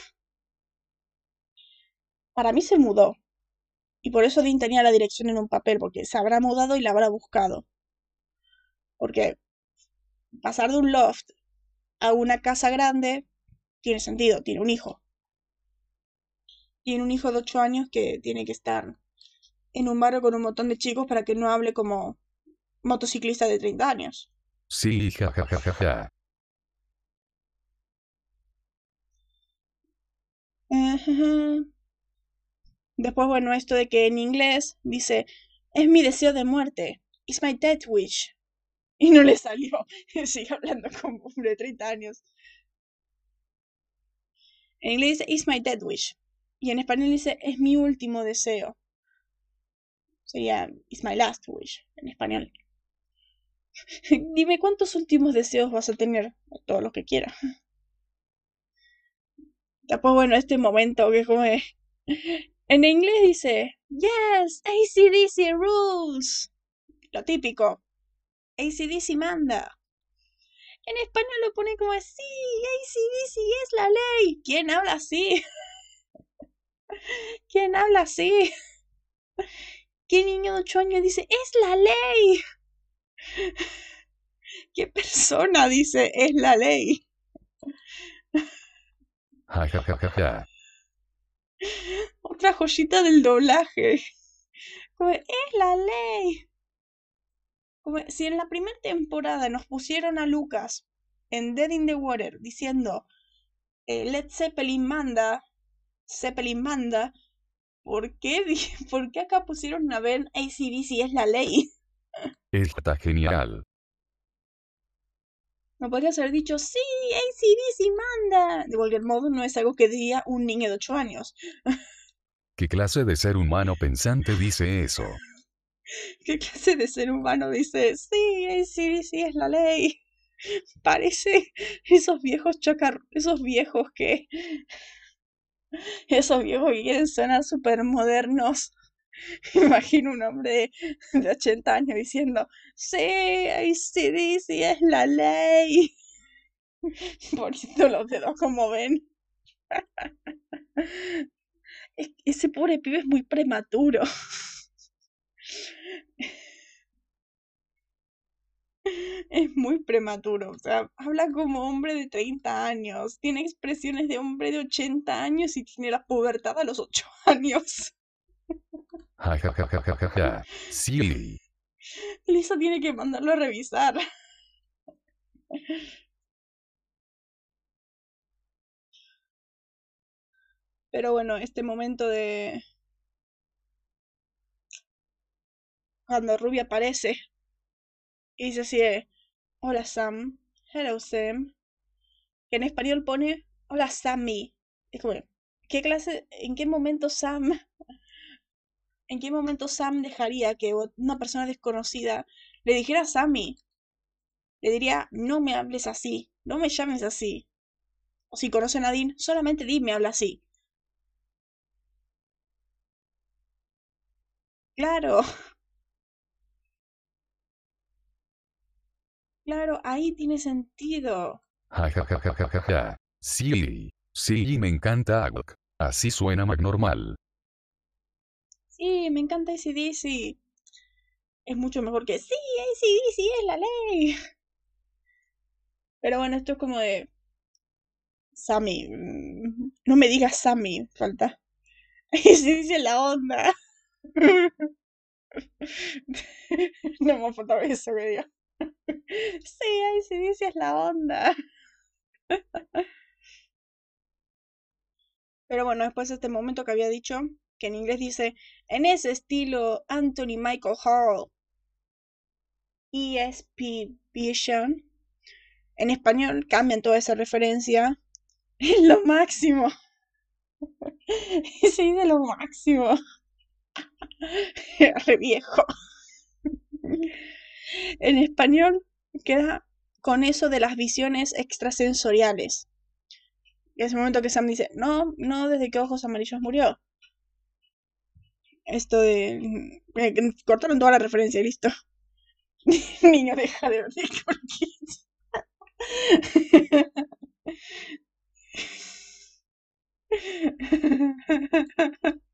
Para mí se mudó. Y por eso Dean tenía la dirección en un papel, porque se habrá mudado y la habrá buscado. Porque pasar de un loft a una casa grande tiene sentido, tiene un hijo. Tiene un hijo de 8 años que tiene que estar en un barrio con un montón de chicos para que no hable como motociclista de 30 años. Sí, ja, ja, ja, ja. Después, bueno, esto de que en inglés dice es mi deseo de muerte. It's my death wish. Y no le salió. Sigue hablando como un de 30 años. En inglés dice It's my death wish. Y en español dice Es mi último deseo. Sería It's my last wish en español. Dime cuántos últimos deseos vas a tener. Todo lo que quieras. Después, bueno, este momento que como En inglés dice, yes, ACDC rules. Lo típico. ACDC manda. En español lo pone como así, ACDC es la ley. ¿Quién habla así? ¿Quién habla así? ¿Qué niño de 8 años dice, es la ley? ¿Qué persona dice, es la ley? Otra joyita del doblaje. es la ley. si en la primera temporada nos pusieron a Lucas en Dead in the Water diciendo eh, Led Zeppelin manda, Zeppelin manda, ¿por qué, ¿por qué acá pusieron a Ben ACDC es la ley? Está genial. No podrías haber dicho, sí, ACDC manda. De cualquier modo, no es algo que diría un niño de 8 años. ¿Qué clase de ser humano pensante dice eso? ¿Qué clase de ser humano dice, sí, ACDC es la ley? Parece esos viejos chacar, esos viejos que... Esos viejos quieren sonar súper modernos. Imagino un hombre de, 80 años diciendo, sí, ACDC es la ley. Poniendo los dedos como ven. Ese pobre pibe es muy prematuro. Es muy prematuro, o sea, habla como hombre de 30 años, tiene expresiones de hombre de 80 años y tiene la pubertad a los 8 años. Sí. Lisa tiene que mandarlo a revisar. Pero bueno, este momento de... Cuando Ruby aparece y dice así Hola Sam, hello Sam. Que en español pone Hola Sammy. Es como, ¿qué clase, en qué momento Sam ¿En qué momento Sam dejaría que una persona desconocida le dijera a Sammy? Le diría, no me hables así, no me llames así. O si conocen a Dean, solamente Dean me habla así. Claro. Claro, ahí tiene sentido. Sí, sí, me encanta Así suena más normal. Sí, me encanta ACDC. Es mucho mejor que sí, ACDC es la ley. Pero bueno, esto es como de. Sammy. Mm, no me digas Sammy, falta. ACDC es la onda. No me falta eso que diga. Sí, ACDC es la onda. Pero bueno, después de este momento que había dicho, que en inglés dice, en ese estilo Anthony Michael Hall, ESP Vision. En español cambian toda esa referencia. Es lo máximo. Se dice lo máximo. En español queda con eso de las visiones extrasensoriales. Y ese momento que Sam dice, no, no, desde que Ojos Amarillos murió esto de... Eh, cortaron toda la referencia listo. Niño, deja de ver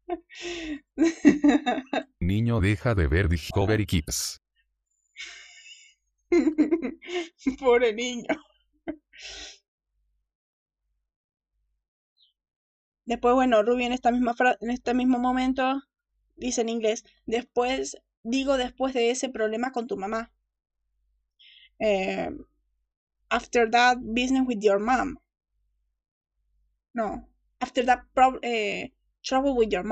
Niño, deja de ver Discovery Kids. Pobre niño. Después, bueno, Ruby en esta misma en este mismo momento dice en inglés, después, digo después de ese problema con tu mamá. Eh, after that business with your mom. No, after that eh, trouble with your.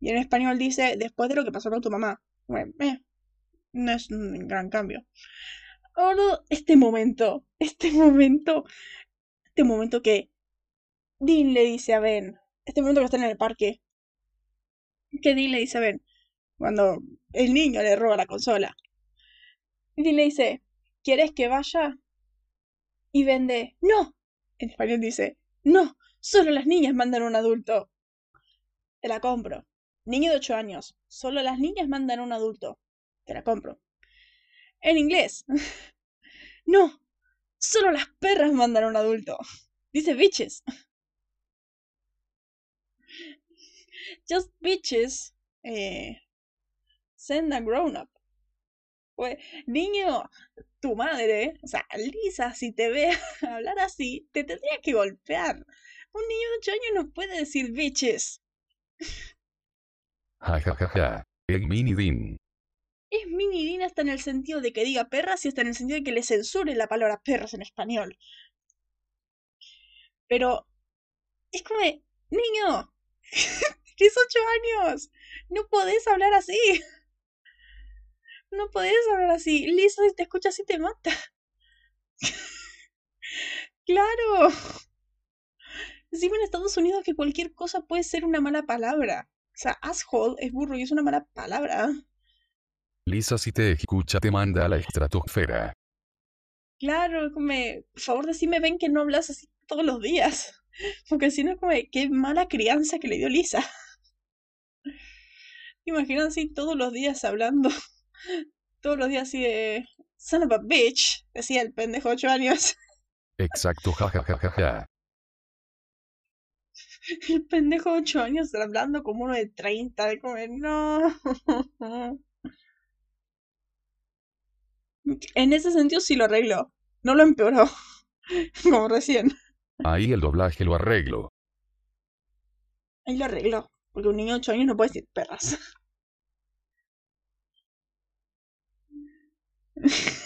Y en español dice, después de lo que pasó con tu mamá. Bueno, eh, no es un gran cambio. Ahora, este momento, este momento, este momento que Dean le dice a Ben, este momento que está en el parque, que Dean le dice a Ben, cuando el niño le roba la consola. Dean le dice, ¿quieres que vaya? Y vende, no. En español dice, no, solo las niñas mandan a un adulto. Te la compro. Niño de 8 años, solo las niñas mandan a un adulto. Te la compro. En inglés. no, solo las perras mandan a un adulto. Dice bitches. Just bitches. Eh, send a grown up. Pues, niño, tu madre, o sea, Lisa, si te ve hablar así, te tendría que golpear. Un niño de 8 años no puede decir bitches. Ja ja ja ja. Es mini Dean. Es mini Dean hasta en el sentido de que diga perras y hasta en el sentido de que le censure la palabra perras en español. Pero es como de, niño, tienes 8 años, no podés hablar así. No podés hablar así. Lisa, si te escucha así te mata. claro. Encima en Estados Unidos que cualquier cosa puede ser una mala palabra. O sea, asshole es burro y es una mala palabra. Lisa si te escucha te manda a la estratosfera. Claro, como, por favor decime ven que no hablas así todos los días. Porque si no, como, qué mala crianza que le dio Lisa. Imaginan así todos los días hablando todos los días así de son of a bitch, decía el pendejo ocho años. Exacto, jajajaja. El pendejo ocho años hablando como uno de 30, de como, no. En ese sentido sí lo arregló, no lo empeoró, como recién. Ahí el doblaje lo arreglo. Ahí lo arregló, porque un niño de 8 años no puede decir perras.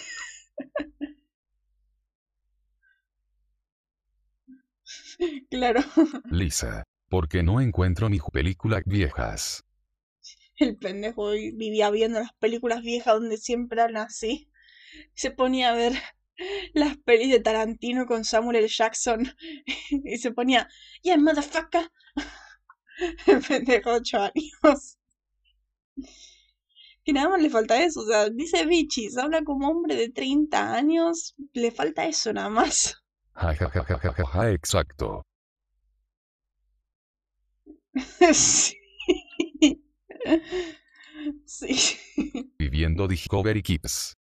claro. Lisa, ¿por qué no encuentro mis películas viejas? El pendejo vivía viendo las películas viejas donde siempre eran así. Se ponía a ver las pelis de Tarantino con Samuel L. Jackson y se ponía, yeah, motherfucker. El pendejo ocho años. Y nada más le falta eso, o sea, dice bichis, habla como hombre de 30 años, le falta eso nada más. Ja, ja, ja, ja, ja, ja, ja, exacto. sí. sí. Viviendo Discovery Kids.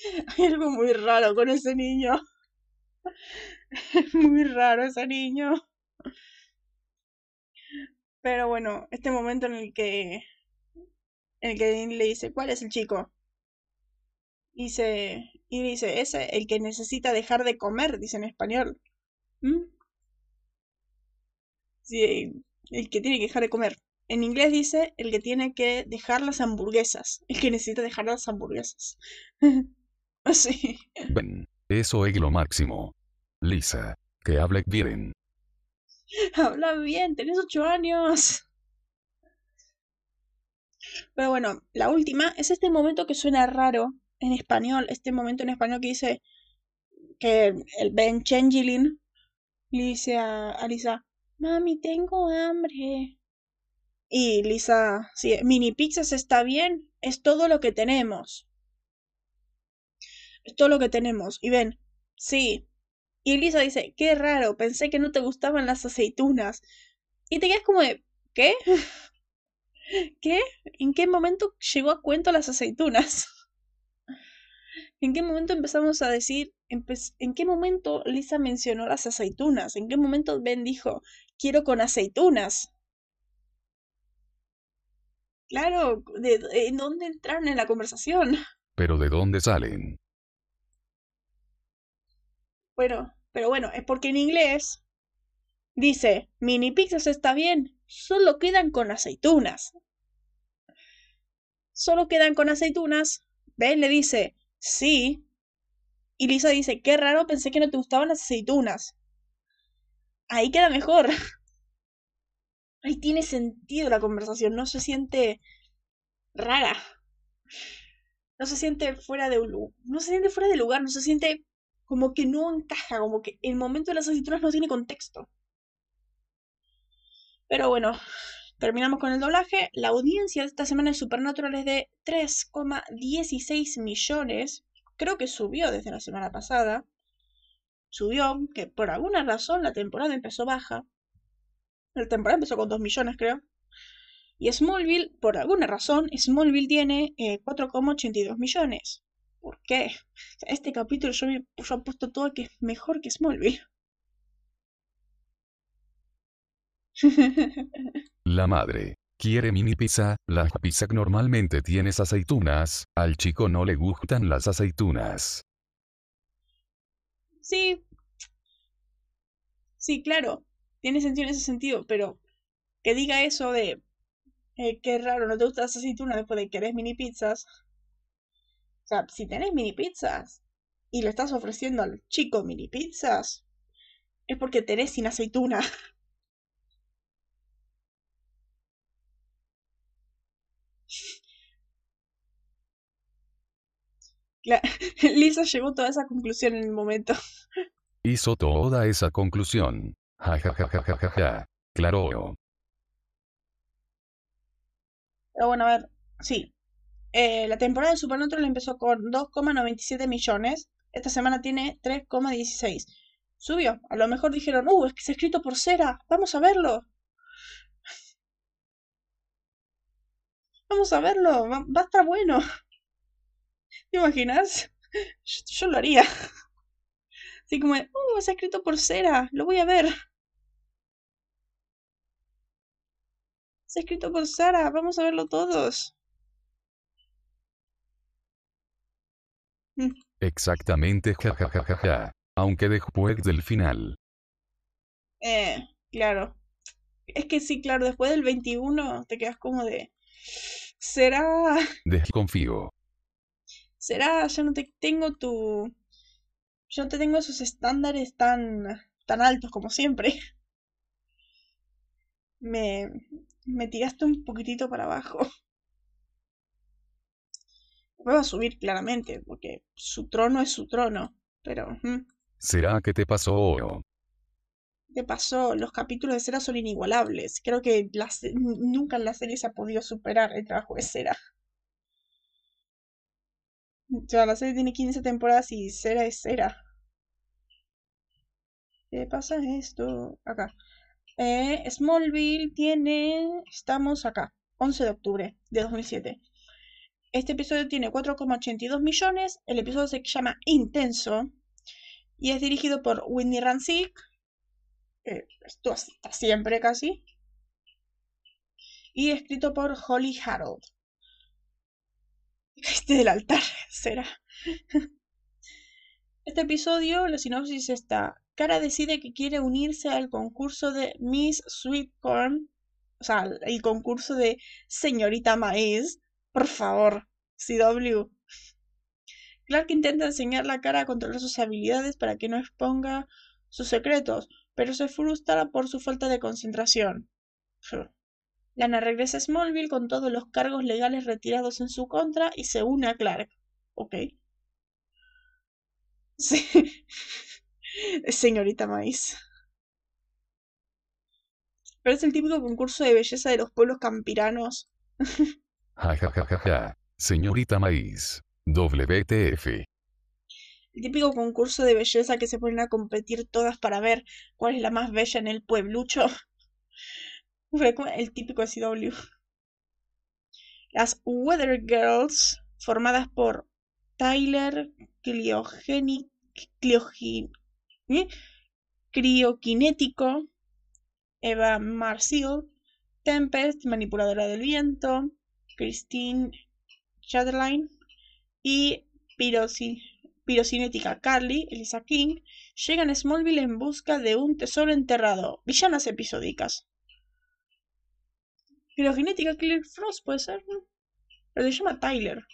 Hay algo muy raro con ese niño. muy raro ese niño. Pero bueno, este momento en el que en el que le dice, ¿cuál es el chico? Dice, y dice, ese, el que necesita dejar de comer, dice en español. ¿Mm? Sí, el que tiene que dejar de comer. En inglés dice el que tiene que dejar las hamburguesas. El que necesita dejar las hamburguesas. Así. Ven, eso es lo máximo. Lisa, que hable bien. Habla bien, tenés ocho años. Pero bueno, la última es este momento que suena raro en español, este momento en español que dice que el Ben Changeling le dice a, Lisa, mami, tengo hambre. Y Lisa, sí, mini pizzas está bien, es todo lo que tenemos. Es todo lo que tenemos. Y ven, sí. Y Lisa dice, qué raro, pensé que no te gustaban las aceitunas. Y te quedas como ¿qué? ¿Qué? ¿En qué momento llegó a cuento las aceitunas? ¿En qué momento empezamos a decir, en qué momento Lisa mencionó las aceitunas? ¿En qué momento Ben dijo, quiero con aceitunas? Claro, ¿de, ¿en dónde entraron en la conversación? ¿Pero de dónde salen? Bueno, pero bueno, es porque en inglés dice, mini pizzas está bien, solo quedan con aceitunas. Solo quedan con aceitunas. Ben le dice, sí. Y Lisa dice, qué raro, pensé que no te gustaban las aceitunas. Ahí queda mejor. ahí tiene sentido la conversación, no se siente rara. No se siente fuera de no se siente fuera de lugar, no se siente como que no encaja, como que el momento de las aceitunas no tiene contexto. Pero bueno, terminamos con el doblaje. La audiencia de esta semana de Supernatural es de 3,16 millones. Creo que subió desde la semana pasada. Subió, que por alguna razón la temporada empezó baja. La temporada empezó con 2 millones, creo. Y Smallville, por alguna razón, Smallville tiene 4,82 eh, millones. ¿Por qué? Este capítulo yo, me, yo he puesto todo que es mejor que Smallville. La madre. Quiere mini pizza, la pizza normalmente tienes aceitunas, al chico no le gustan las aceitunas. Sí. Sí, claro. Tiene sentido en ese sentido, pero que diga eso de eh, qué raro, no te gustan las aceitunas después de que eres mini pizzas. O sea, si tenés mini pizzas y le estás ofreciendo al chico mini pizzas, es porque tenés sin aceituna. Lisa llegó a toda esa conclusión en el momento. Hizo toda esa conclusión. Ja ja ja ja ja ja Claro. Pero bueno, a ver. Sí. Eh, la temporada de Supernatural empezó con 2,97 millones. Esta semana tiene 3,16. Subió. A lo mejor dijeron, uh, es que se ha escrito por cera. Vamos a verlo. Vamos a verlo. Va, va a estar bueno. ¿Te imaginas? Yo, lo haría. Así como, uh, está escrito por cera, lo voy a ver. Está escrito por Sara, vamos a verlo todos. Mm. Exactamente, jajajaja. Aunque después del final. Eh, claro. Es que sí, claro, después del 21 te quedas como de... ¿Será...? Desconfío será, ya no te tengo tu... Yo no te tengo esos estándares tan, tan altos como siempre. Me, me tiraste un poquitito para abajo. Va a subir claramente, porque su trono es su trono, pero... ¿Será que te pasó? Te pasó, los capítulos de Cera son inigualables. Creo que nunca en la serie se ha podido superar el trabajo de Cera. O la serie tiene 15 temporadas y cera es cera. ¿Qué pasa esto? Acá. Eh, Smallville tiene... Estamos acá. 11 de octubre de 2007. Este episodio tiene 4,82 millones. El episodio se llama Intenso. Y es dirigido por Whitney Rancic. esto hasta siempre casi. Y escrito por Holly Harold. Este del altar, será. Este episodio, la sinopsis está. Cara decide que quiere unirse al concurso de Miss Sweet Corn. O sea, el concurso de Señorita Maíz. Por favor, CW. Clark intenta enseñar la cara a controlar sus habilidades para que no exponga sus secretos, pero se frustra por su falta de concentración. Lana regresa a Smallville con todos los cargos legales retirados en su contra y se une a Clark. Ok. Sí. Señorita Maíz. Pero es el típico concurso de belleza de los pueblos campiranos. Ja, ja, ja, ja, Señorita Maíz. WTF. El típico concurso de belleza que se ponen a competir todas para ver cuál es la más bella en el pueblucho. el típico CW. Las Weather Girls, formadas por Tyler ¿eh? Crioquinético, Eva Marcil, Tempest, manipuladora del viento, Christine Chatterline y pirocinética Carly, Elisa King, llegan a Smallville en busca de un tesoro enterrado. Villanas episódicas. Criogénética Killer Frost puede ser, Pero se llama Tyler.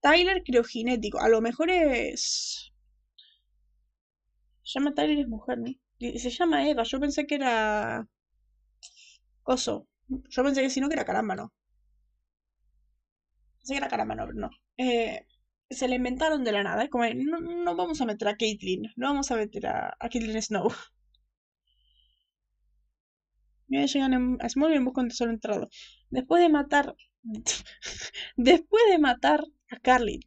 Tyler criogenético. A lo mejor es. Se llama Tyler es mujer, ¿no? Se llama Eva. Yo pensé que era. Coso. Yo pensé que si no, que era caramba, no. Pensé que era caramba, no, no. Eh, se le inventaron de la nada. Es como, no, no vamos a meter a Caitlyn. No vamos a meter a Caitlyn Snow. Llegan a Smallville en busca un tesoro enterrado. Después de matar. Después de matar a Carly,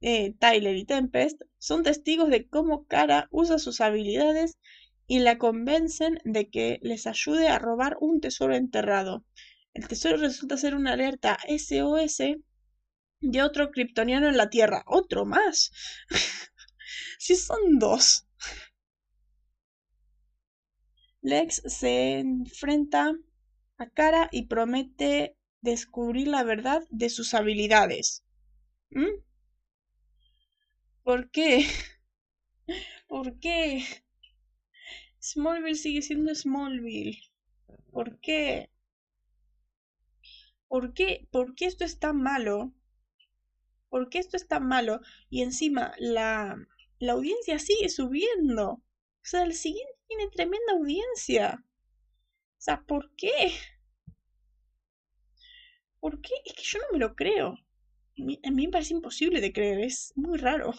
eh, Tyler y Tempest, son testigos de cómo Kara usa sus habilidades y la convencen de que les ayude a robar un tesoro enterrado. El tesoro resulta ser una alerta SOS de otro kryptoniano en la Tierra. ¿Otro más? si son dos. Lex se enfrenta a Kara y promete descubrir la verdad de sus habilidades. ¿Mm? ¿Por qué? ¿Por qué? Smallville sigue siendo Smallville. ¿Por qué? ¿Por qué? ¿Por qué esto es tan malo? ¿Por qué esto es tan malo? Y encima la, la audiencia sigue subiendo. O sea, el siguiente tiene tremenda audiencia. O sea, ¿por qué? ¿Por qué? Es que yo no me lo creo. A mí me parece imposible de creer, es muy raro.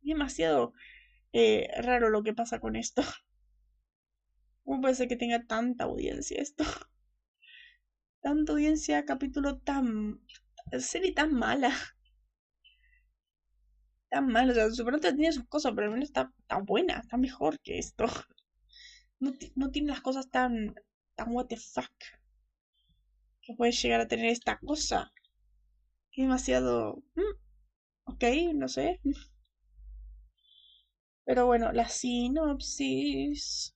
Demasiado eh, raro lo que pasa con esto. ¿Cómo puede ser que tenga tanta audiencia esto? Tanta audiencia, capítulo tan... serie tan mala. Tan mala, o sea, supongo tiene sus cosas, pero al menos está, tan buena, está mejor que esto. No, no tiene las cosas tan... tan what the fuck. Que puede llegar a tener esta cosa. demasiado... Mm, ok, no sé. Pero bueno, la sinopsis.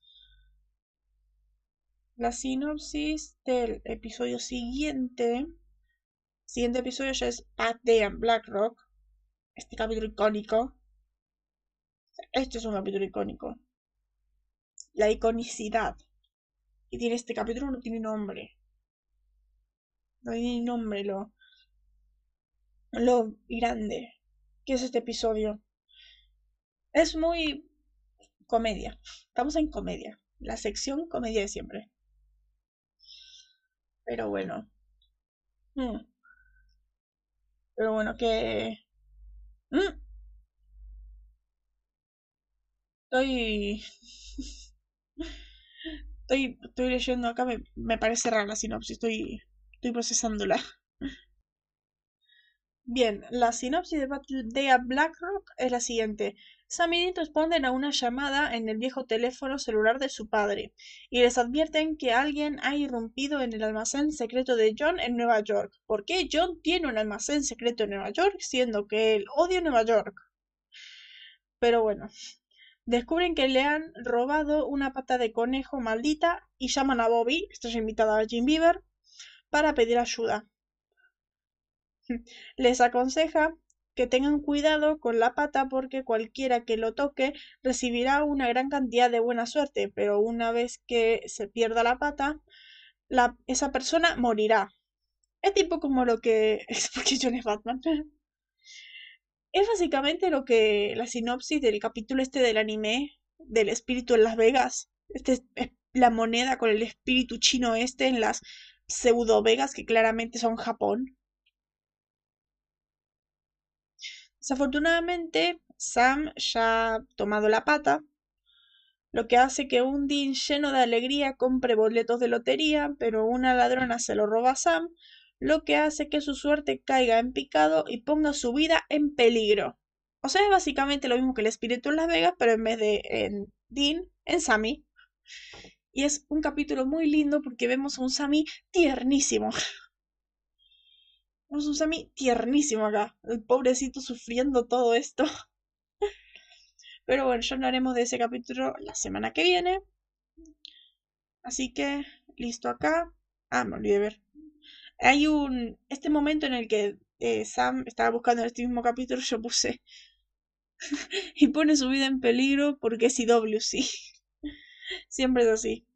La sinopsis del episodio siguiente. Siguiente episodio ya es Pat Day and Blackrock. Este capítulo icónico. Este es un capítulo icónico. La iconicidad. Y tiene este capítulo no tiene nombre. No tiene nombre lo. Lo grande que es este episodio. Es muy comedia. Estamos en comedia. La sección comedia de siempre. Pero bueno. Hmm. Pero bueno, que... Hmm. Estoy... estoy... Estoy leyendo acá, me, parece rara la sinopsis, estoy, estoy procesándola. Bien, la sinopsis de Battle Blackrock es la siguiente. Sam y Dean responden a una llamada en el viejo teléfono celular de su padre y les advierten que alguien ha irrumpido en el almacén secreto de John en Nueva York. ¿Por qué John tiene un almacén secreto en Nueva York siendo que él odia Nueva York? Pero bueno, descubren que le han robado una pata de conejo maldita y llaman a Bobby, estrella invitada a Jim Beaver, para pedir ayuda. Les aconseja que tengan cuidado con la pata porque cualquiera que lo toque recibirá una gran cantidad de buena suerte, pero una vez que se pierda la pata, esa persona morirá. Es tipo como lo que... Es es Batman. Es básicamente lo que la sinopsis del capítulo este del anime del espíritu en Las Vegas. Este es la moneda con el espíritu chino este en las pseudo Vegas que claramente son Japón. Desafortunadamente, Sam ya ha tomado la pata, lo que hace que un Dean lleno de alegría compre boletos de lotería, pero una ladrona se lo roba a Sam, lo que hace que su suerte caiga en picado y ponga su vida en peligro. O sea, es básicamente lo mismo que el espíritu en Las Vegas, pero en vez de en Dean, en Sammy. Y es un capítulo muy lindo porque vemos a un Sammy tiernísimo. Vemos un Sammy tiernísimo acá. El pobrecito sufriendo todo esto. Pero bueno, ya hablaremos de ese capítulo la semana que viene. Así que, listo acá. Ah, me olvidé ver. Hay un. Este momento en el que eh, Sam estaba buscando este mismo capítulo, yo puse. y pone su vida en peligro porque es IWC. Siempre es así.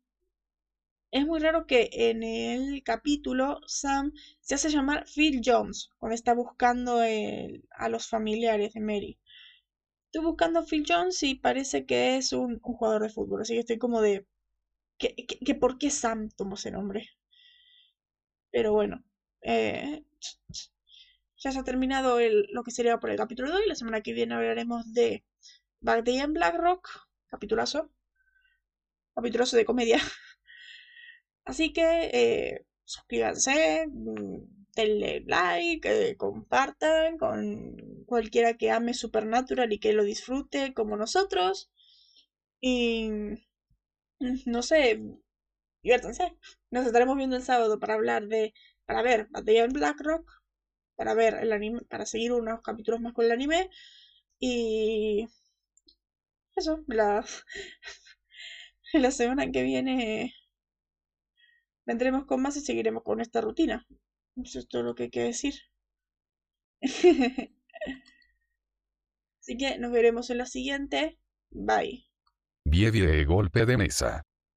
Es muy raro que en el capítulo Sam se hace llamar Phil Jones cuando está buscando a los familiares de Mary. estoy buscando a Phil Jones y parece que es un, jugador de fútbol, así que estoy como de... ¿Que, que, que por qué Sam tomó ese nombre? Pero bueno, eh, ya se ha terminado el, lo que sería por el capítulo de hoy. La semana que viene hablaremos de Back Day en Blackrock, capitulazo, capitulazo de comedia. Así que eh, suscríbanse, mm, denle like, eh, compartan con cualquiera que ame Supernatural y que lo disfrute como nosotros. Y mm, no sé, diviértanse. Nos estaremos viendo el sábado para hablar de, para ver Batalla en Blackrock, para ver el anime, para seguir unos capítulos más con el anime. Y eso, la, la semana que viene vendremos con más y seguiremos con esta rutina. Eso es todo lo que hay que decir. Así que nos veremos en la siguiente. Bye. Golpe de mesa.